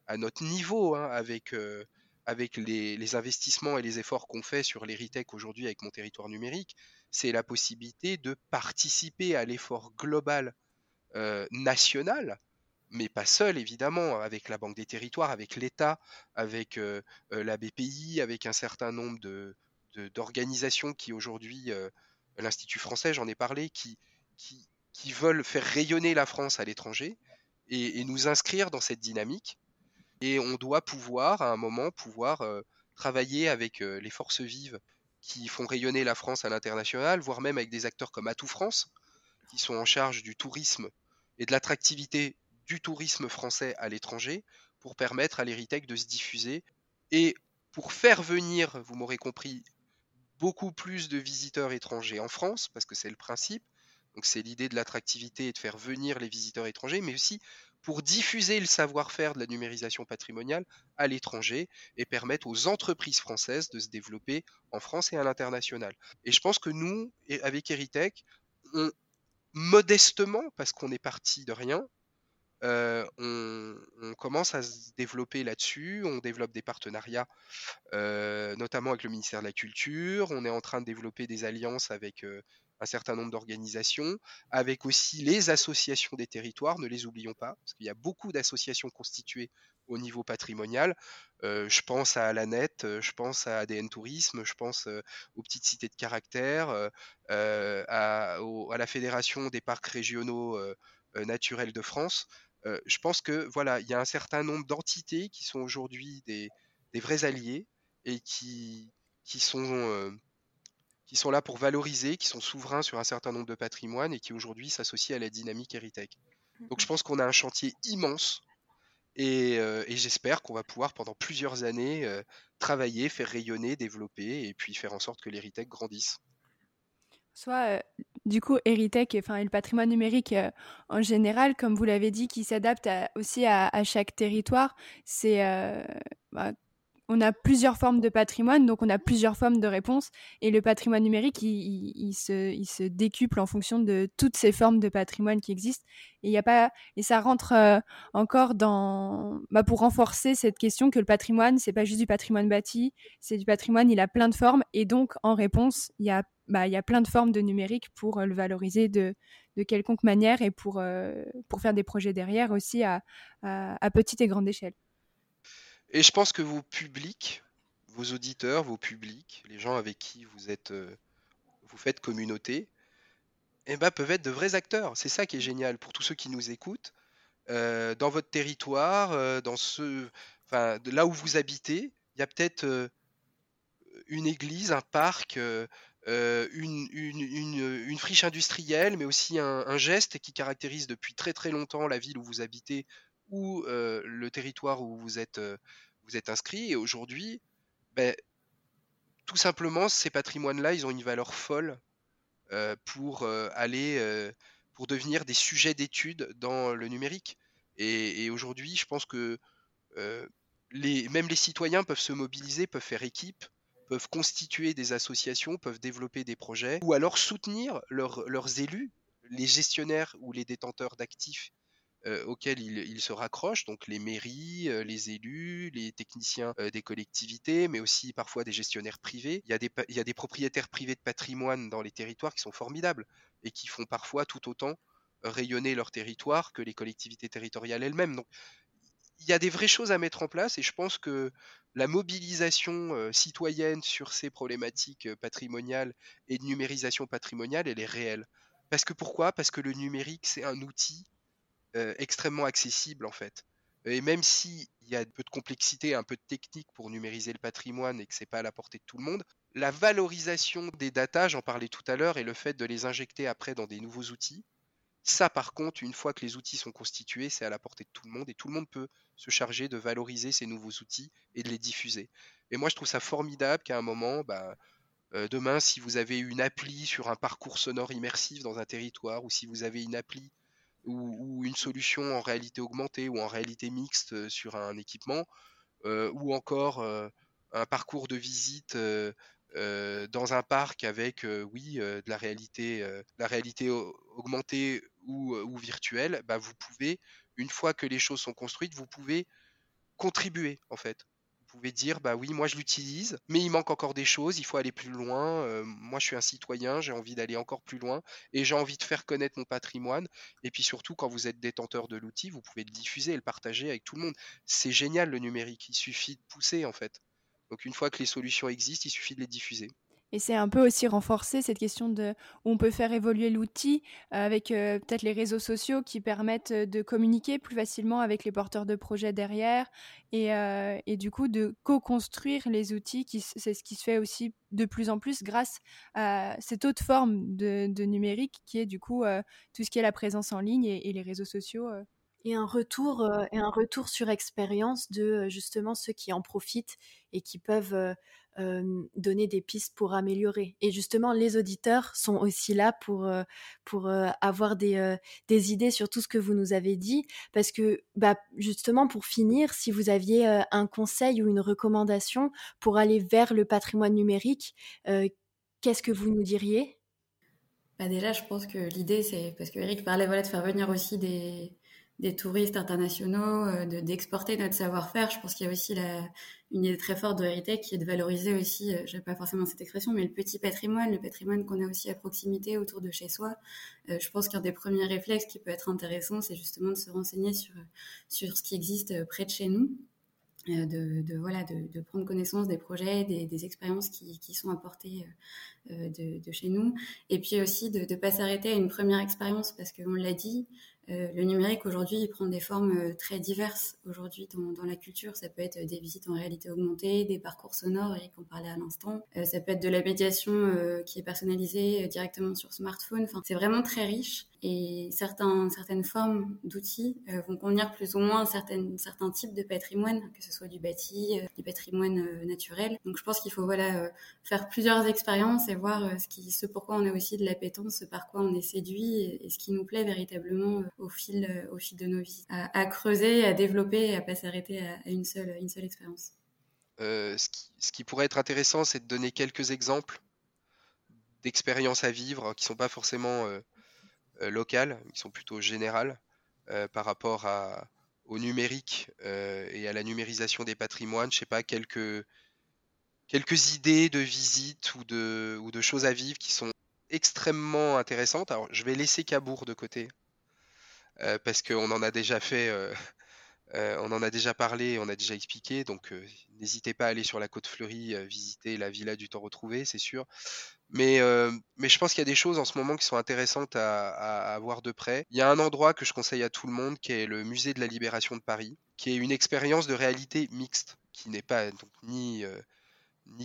à notre niveau hein, avec, avec les, investissements et les efforts qu'on fait sur l'Eritech aujourd'hui avec mon territoire numérique. C'est la possibilité de participer à l'effort global national mais pas seul évidemment, avec la Banque des Territoires, avec l'État, avec euh, euh, la BPI, avec un certain nombre de, d'organisations qui aujourd'hui, euh, l'Institut français, j'en ai parlé, qui, qui, qui, veulent faire rayonner la France à l'étranger et, nous inscrire dans cette dynamique. Et on doit pouvoir, à un moment, pouvoir travailler avec les forces vives qui font rayonner la France à l'international, voire même avec des acteurs comme Atout France, qui sont en charge du tourisme et de l'attractivité du tourisme français à l'étranger pour permettre à l'Eritech de se diffuser et pour faire venir, vous m'aurez compris, beaucoup plus de visiteurs étrangers en France, parce que c'est le principe. Donc c'est l'idée de l'attractivité et de faire venir les visiteurs étrangers, mais aussi pour diffuser le savoir-faire de la numérisation patrimoniale à l'étranger et permettre aux entreprises françaises de se développer en France et à l'international. Et je pense que nous, avec Eritech, modestement, parce qu'on est parti de rien, on, commence à se développer là-dessus. On développe des partenariats, notamment avec le ministère de la Culture. On est en train de développer des alliances avec un certain nombre d'organisations, avec aussi les associations des territoires, ne les oublions pas, parce qu'il y a beaucoup d'associations constituées au niveau patrimonial. je pense à la net, je pense à ADN Tourisme, je pense aux petites cités de caractère, à, la Fédération des parcs régionaux naturels de France. Euh, je pense que voilà, il y a un certain nombre d'entités qui sont aujourd'hui des, vrais alliés et qui, qui sont euh, qui sont là pour valoriser, qui sont souverains sur un certain nombre de patrimoines et qui aujourd'hui s'associent à la dynamique Eritech. Donc je pense qu'on a un chantier immense Et, j'espère qu'on va pouvoir pendant plusieurs années travailler, faire rayonner, développer et puis faire en sorte que l'Héritech grandisse. Soit, du coup, Héritech, enfin, et le patrimoine numérique en général, comme vous l'avez dit, qui s'adapte aussi à, chaque territoire, c'est bah, on a plusieurs formes de patrimoine, donc on a plusieurs formes de réponses. Et le patrimoine numérique, il, se, décuple en fonction de toutes ces formes de patrimoine qui existent. Et, y a pas, et ça rentre euh, encore dans. Bah, pour renforcer cette question que le patrimoine, c'est pas juste du patrimoine bâti, c'est du patrimoine, il a plein de formes. Et donc, en réponse, il y a, bah, y a plein de formes de numérique pour euh, le valoriser de, quelconque manière et pour, euh, pour faire des projets derrière aussi à petite et grande échelle. Et je pense que vos publics, vos auditeurs, vos publics, les gens avec qui vous êtes, euh, vous faites communauté, eh ben, peuvent être de vrais acteurs. C'est ça qui est génial pour tous ceux qui nous écoutent. Euh, dans votre territoire, dans ce, enfin, là où vous habitez, il y a peut-être une église, un parc, une, une, friche industrielle, mais aussi un, geste qui caractérise depuis très très longtemps la ville où vous habitez ou le territoire où vous êtes, êtes inscrit. Et aujourd'hui, ben, tout simplement, ces patrimoines-là, ils ont une valeur folle pour aller, pour devenir des sujets d'étude dans le numérique. Et, aujourd'hui, je pense que même les citoyens peuvent se mobiliser, peuvent faire équipe, peuvent constituer des associations, peuvent développer des projets, ou alors soutenir leurs élus, les gestionnaires ou les détenteurs d'actifs euh, auxquels ils, se raccrochent, donc les mairies, euh, les élus, les techniciens euh, des collectivités, mais aussi parfois des gestionnaires privés. Il y, a des, propriétaires privés de patrimoine dans les territoires qui sont formidables et qui font parfois tout autant rayonner leur territoire que les collectivités territoriales elles-mêmes. Il y a des vraies choses à mettre en place et je pense que la mobilisation citoyenne sur ces problématiques patrimoniales et de numérisation patrimoniale, elle est réelle. Parce que pourquoi? Parce que le numérique, c'est un outil euh, extrêmement accessible en fait. Et même s'il y a un peu de complexité, un peu de technique pour numériser le patrimoine et que c'est pas à la portée de tout le monde, la valorisation des datas, j'en parlais tout à l'heure, et le fait de les injecter après dans des nouveaux outils, ça par contre, une fois que les outils sont constitués, c'est à la portée de tout le monde et tout le monde peut se charger de valoriser ces nouveaux outils et de les diffuser. Et moi je trouve ça formidable qu'à un moment, bah, euh, demain, si vous avez une appli sur un parcours sonore immersif dans un territoire, ou si vous avez une appli ou, une solution en réalité augmentée ou en réalité mixte euh, sur un équipement, euh, ou encore un parcours de visite dans un parc avec, oui, de la réalité, la réalité augmentée ou, ou virtuelle, bah, vous pouvez, une fois que les choses sont construites, vous pouvez contribuer en fait. Pouvez dire bah oui moi je l'utilise mais il manque encore des choses il faut aller plus loin euh, moi je suis un citoyen j'ai envie d'aller encore plus loin et j'ai envie de faire connaître mon patrimoine. Et puis surtout quand vous êtes détenteur de l'outil vous pouvez le diffuser et le partager avec tout le monde. C'est génial le numérique. Il suffit de pousser en fait. Donc une fois que les solutions existent il suffit de les diffuser et c'est un peu aussi renforcer cette question de où on peut faire évoluer l'outil euh, avec euh, peut-être les réseaux sociaux qui permettent euh, de communiquer plus facilement avec les porteurs de projets derrière et, et du coup de co-construire les outils. C'est ce qui se fait aussi de plus en plus grâce à cette autre forme de, numérique qui est du coup tout ce qui est la présence en ligne et les réseaux sociaux. Et un retour et un retour sur expérience de justement ceux qui en profitent et qui peuvent donner des pistes pour améliorer. Et justement, les auditeurs sont aussi là pour, pour avoir des, des idées sur tout ce que vous nous avez dit. Parce que, bah, justement, pour finir, si vous aviez un conseil ou une recommandation pour aller vers le patrimoine numérique, qu'est-ce que vous nous diriez? Bah déjà, je pense que l'idée, c'est parce que Eric parlait voilà, de faire venir aussi des, des touristes internationaux, euh, d'exporter notre savoir-faire. Je pense qu'il y a aussi une idée très forte de Heritage qui est de valoriser aussi, euh, je n'ai pas forcément cette expression, mais le petit patrimoine, le patrimoine qu'on a aussi à proximité autour de chez soi. Euh, je pense qu'un des premiers réflexes qui peut être intéressant, c'est justement de se renseigner sur, sur ce qui existe près de chez nous. De, voilà, de, prendre connaissance des projets, des, expériences qui, qui, sont apportées de, chez nous. Et puis aussi de ne pas s'arrêter à une première expérience parce qu'on l'a dit, Euh, le numérique aujourd'hui, il prend des formes euh, très diverses. Aujourd'hui, dans, la culture, ça peut être des visites en réalité augmentée, des parcours sonores, Eric en parlait à l'instant. Euh, ça peut être de la médiation qui est personnalisée directement sur smartphone. Enfin, c'est vraiment très riche et certains, certaines formes d'outils vont convenir plus ou moins certaines, certains types de patrimoine, que ce soit du bâti, du patrimoine naturel. Donc, je pense qu'il faut voilà faire plusieurs expériences et voir ce qui, ce pourquoi on a aussi de l'appétence, ce par quoi on est séduit et ce qui nous plaît véritablement au fil, euh, au fil de nos vies, à, creuser, à développer et à pas s'arrêter à, une seule, une seule expérience. Euh, ce, qui, pourrait être intéressant, c'est de donner quelques exemples d'expériences à vivre qui sont pas forcément euh, locales, qui sont plutôt générales par rapport au numérique et à la numérisation des patrimoines. Je sais pas, quelques, quelques idées de visites ou de, ou de choses à vivre qui sont extrêmement intéressantes. Alors, je vais laisser Cabourg de côté euh, parce qu'on en a déjà fait, euh, euh, on en a déjà parlé, on a déjà expliqué, donc n'hésitez pas à aller sur la côte fleurie, visiter la villa du temps retrouvé, c'est sûr. Mais, je pense qu'il y a des choses en ce moment qui sont intéressantes à, voir de près. Il y a un endroit que je conseille à tout le monde, qui est le musée de la Libération de Paris, qui est une expérience de réalité mixte, qui n'est pas donc, ni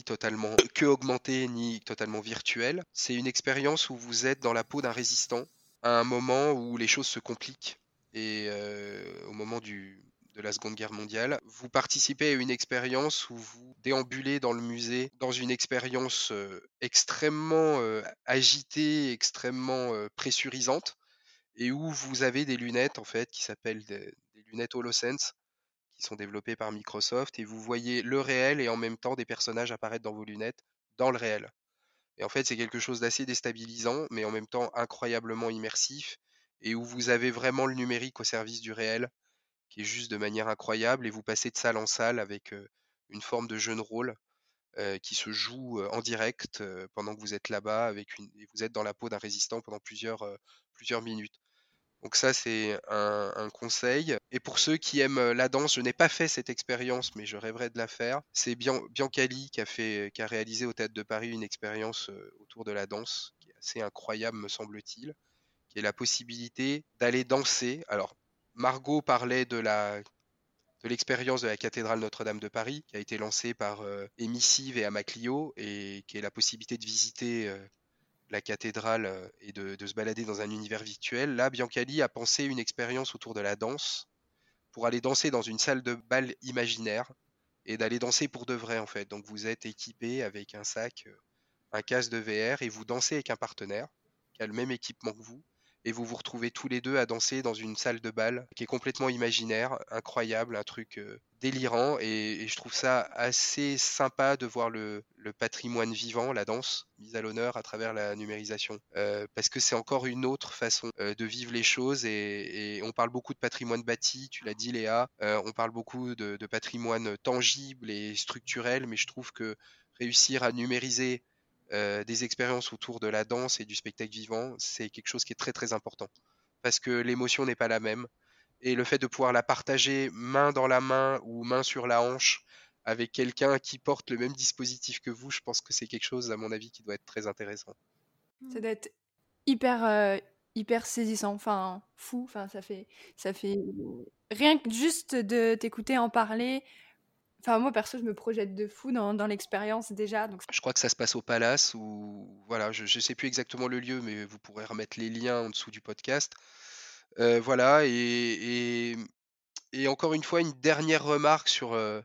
totalement que augmentée, ni totalement virtuelle. C'est une expérience où vous êtes dans la peau d'un résistant à un moment où les choses se compliquent et euh, au moment du, de la Seconde Guerre mondiale. Vous participez à une expérience où vous déambulez dans le musée, dans une expérience euh, extrêmement euh, agitée, extrêmement pressurisante, et où vous avez des lunettes en fait qui s'appellent des, des, lunettes HoloSense, qui sont développées par Microsoft, et vous voyez le réel et en même temps des personnages apparaître dans vos lunettes dans le réel. Et en fait, c'est quelque chose d'assez déstabilisant, mais en même temps incroyablement immersif, et où vous avez vraiment le numérique au service du réel, qui est juste de manière incroyable, et vous passez de salle en salle avec une forme de jeu de rôle qui se joue en direct pendant que vous êtes là-bas, avec et vous êtes dans la peau d'un résistant pendant plusieurs, plusieurs minutes. Donc ça, c'est un, conseil. Et pour ceux qui aiment la danse, je n'ai pas fait cette expérience, mais je rêverais de la faire. C'est Biancali qui a, fait, qui a réalisé au Théâtre de Paris une expérience autour de la danse, qui est assez incroyable, me semble-t-il, qui est la possibilité d'aller danser. Alors, Margot parlait de l'expérience de la cathédrale Notre-Dame de Paris, qui a été lancée par Émissive et Amaclio, et qui est la possibilité de visiter la cathédrale euh, et de, se balader dans un univers virtuel. Là, Biancali a pensé une expérience autour de la danse pour aller danser dans une salle de bal imaginaire et d'aller danser pour de vrai en fait. Donc vous êtes équipé avec un sac, euh, un casque de VR et vous dansez avec un partenaire qui a le même équipement que vous et vous vous retrouvez tous les deux à danser dans une salle de bal qui est complètement imaginaire, incroyable, un truc euh, délirant et, je trouve ça assez sympa de voir le, patrimoine vivant, la danse, mise à l'honneur à travers la numérisation. Euh, parce que c'est encore une autre façon euh, de vivre les choses et, on parle beaucoup de patrimoine bâti, tu l'as dit Léa, on parle beaucoup de, de patrimoine tangible et structurel mais je trouve que réussir à numériser euh, des expériences autour de la danse et du spectacle vivant, c'est quelque chose qui est très très important. Parce que l'émotion n'est pas la même. Et le fait de pouvoir la partager main dans la main ou main sur la hanche avec quelqu'un qui porte le même dispositif que vous, je pense que c'est quelque chose, à mon avis, qui doit être très intéressant. Ça doit être hyper, euh, hyper saisissant, enfin fou, enfin ça fait, ça fait rien que juste de t'écouter en parler, Enfin, moi, perso, je me projette de fou dans, l'expérience déjà. Je crois que ça se passe au Palace, ou voilà, je ne sais plus exactement le lieu, mais vous pourrez remettre les liens en dessous du podcast. Euh, voilà, et, encore une fois, une dernière remarque sur euh,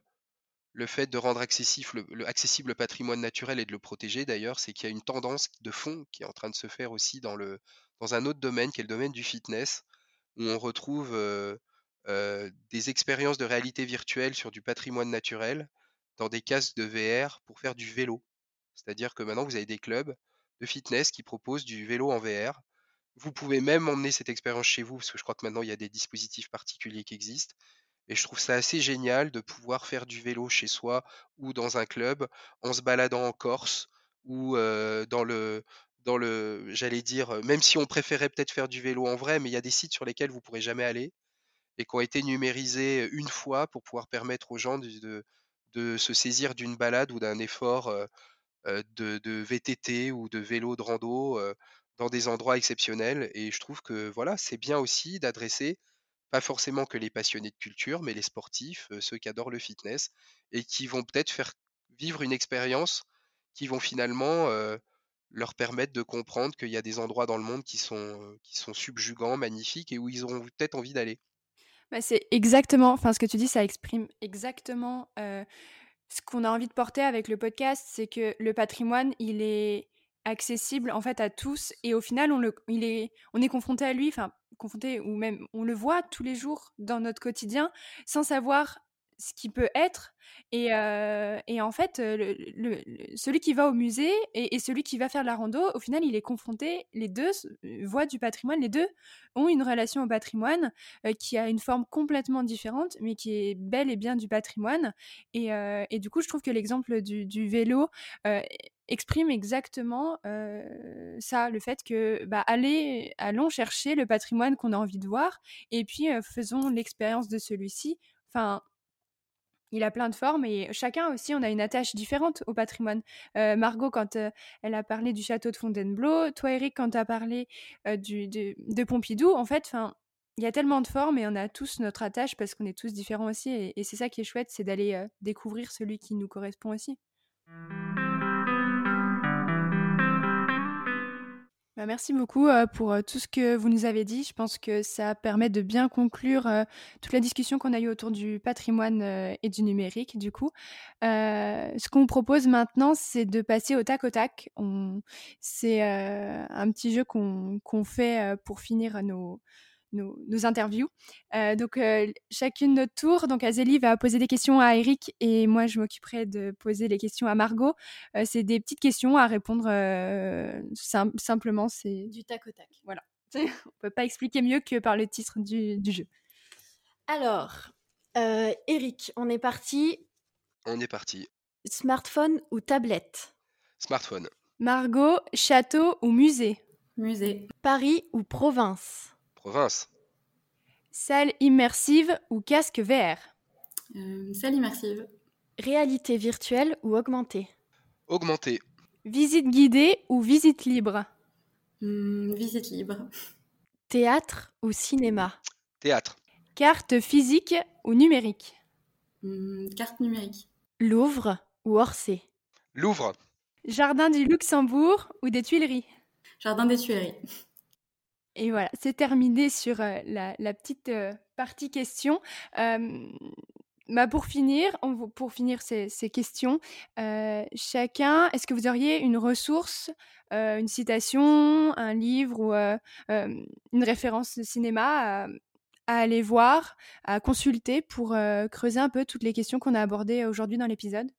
le fait de rendre accessible le, patrimoine naturel et de le protéger d'ailleurs, c'est qu'il y a une tendance de fond qui est en train de se faire aussi dans, le, dans un autre domaine, qui est le domaine du fitness, où on retrouve... Euh, des expériences de réalité virtuelle sur du patrimoine naturel dans des casques de VR pour faire du vélo. C'est-à-dire que maintenant, vous avez des clubs de fitness qui proposent du vélo en VR. Vous pouvez même emmener cette expérience chez vous, parce que je crois que maintenant, il y a des dispositifs particuliers qui existent. Et je trouve ça assez génial de pouvoir faire du vélo chez soi ou dans un club en se baladant en Corse ou euh, dans le dans le j'allais dire même si on préférait peut-être faire du vélo en vrai mais il y a des sites sur lesquels vous pourrez jamais aller et qui ont été numérisés une fois pour pouvoir permettre aux gens de, se saisir d'une balade ou d'un effort de, de, VTT ou de vélo de rando dans des endroits exceptionnels. Et je trouve que voilà, c'est bien aussi d'adresser pas forcément que les passionnés de culture, mais les sportifs, ceux qui adorent le fitness, et qui vont peut-être faire vivre une expérience qui vont finalement leur permettre de comprendre qu'il y a des endroits dans le monde qui sont, qui sont subjugants, magnifiques, et où ils auront peut-être envie d'aller. Bah, c'est exactement, enfin ce que tu dis, ça exprime exactement ce qu'on a envie de porter avec le podcast, c'est que le patrimoine, il est accessible en fait à tous et au final on le il est on est confronté à lui enfin confronté ou même on le voit tous les jours dans notre quotidien sans savoir ce qui peut être. Et, et en fait, celui qui va au musée et, celui qui va faire la rando, au final, il est confronté, les deux voient du patrimoine, les deux ont une relation au patrimoine qui a une forme complètement différente, mais qui est bel et bien du patrimoine. Et, et du coup, je trouve que l'exemple du, du, vélo exprime exactement ça, le fait que bah, allez, allons chercher le patrimoine qu'on a envie de voir et puis faisons l'expérience de celui-ci. Enfin, il a plein de formes et chacun aussi, on a une attache différente au patrimoine. Euh, Margot, quand euh, elle a parlé du château de Fontainebleau, toi, Eric, quand tu as parlé euh, du, de, Pompidou, en fait, il y a tellement de formes et on a tous notre attache parce qu'on est tous différents aussi. et c'est ça qui est chouette, c'est d'aller découvrir celui qui nous correspond aussi. Merci beaucoup pour tout ce que vous nous avez dit. Je pense que ça permet de bien conclure toute la discussion qu'on a eue autour du patrimoine et du numérique. Du coup, ce qu'on propose maintenant, c'est de passer au tac au tac. C'est un petit jeu qu'on fait pour finir nos, nos, interviews. Euh, donc, euh, chacune notre tour. Donc, Azélie va poser des questions à Eric et moi, je m'occuperai de poser les questions à Margot. Euh, c'est des petites questions à répondre simplement. C'est du tac au tac. Voilà. [laughs] On peut pas expliquer mieux que par le titre du, du jeu. Alors, Eric, on est parti. On est parti. Smartphone ou tablette? Smartphone. Margot, château ou musée? Musée. Paris ou province? Province. Salle immersive ou casque VR euh, Salle immersive. Réalité virtuelle ou augmentée? Augmentée. Visite guidée ou visite libre? Hmm, Visite libre. Théâtre ou cinéma? Théâtre. Carte physique ou numérique? Hmm, Carte numérique. Louvre ou Orsay? Louvre. Jardin du Luxembourg ou des Tuileries? Jardin des Tuileries. Et voilà, c'est terminé sur la, petite partie question. Bah pour finir, pour finir ces, questions, chacun, est-ce que vous auriez une ressource, une citation, un livre ou une référence de cinéma à, aller voir, à consulter pour creuser un peu toutes les questions qu'on a abordées aujourd'hui dans l'épisode?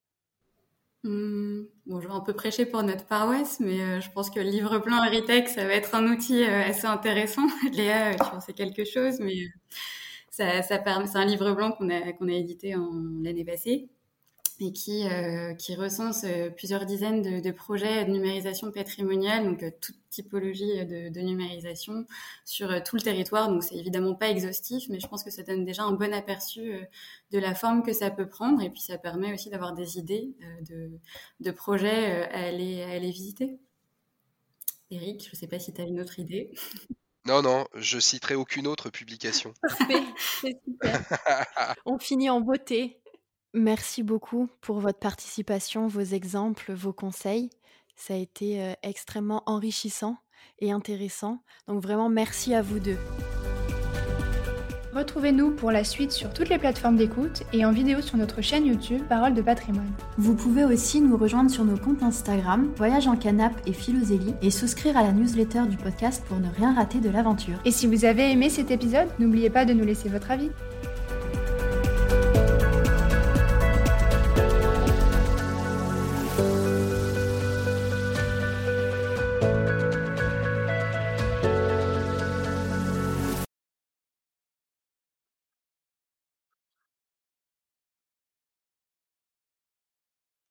Mmh. bon, je vais un peu prêcher pour notre paroisse, mais euh, je pense que le livre blanc Heritech, ça va être un outil euh, assez intéressant. [laughs] Léa, euh, tu en sais quelque chose, mais ça, ça c'est un livre blanc qu'on a, qu'on a édité en l'année passée et qui, euh, qui recense euh, plusieurs dizaines de, de, projets de numérisation patrimoniale, donc euh, toute typologie de, de, numérisation sur tout le territoire. Donc c'est évidemment pas exhaustif, mais je pense que ça donne déjà un bon aperçu de la forme que ça peut prendre, et puis ça permet aussi d'avoir des idées de, de projets à aller, à aller visiter. Eric, je ne sais pas si tu as une autre idée. Non, non, je citerai aucune autre publication. Parfait, [laughs] c'est super. [laughs] On finit en beauté. Merci beaucoup pour votre participation, vos exemples, vos conseils. Ça a été euh, extrêmement enrichissant et intéressant. Donc vraiment, merci à vous deux. Retrouvez-nous pour la suite sur toutes les plateformes d'écoute et en vidéo sur notre chaîne YouTube Parole de patrimoine. Vous pouvez aussi nous rejoindre sur nos comptes Instagram Voyage en Canap et Philosélie et souscrire à la newsletter du podcast pour ne rien rater de l'aventure. Et si vous avez aimé cet épisode, n'oubliez pas de nous laisser votre avis.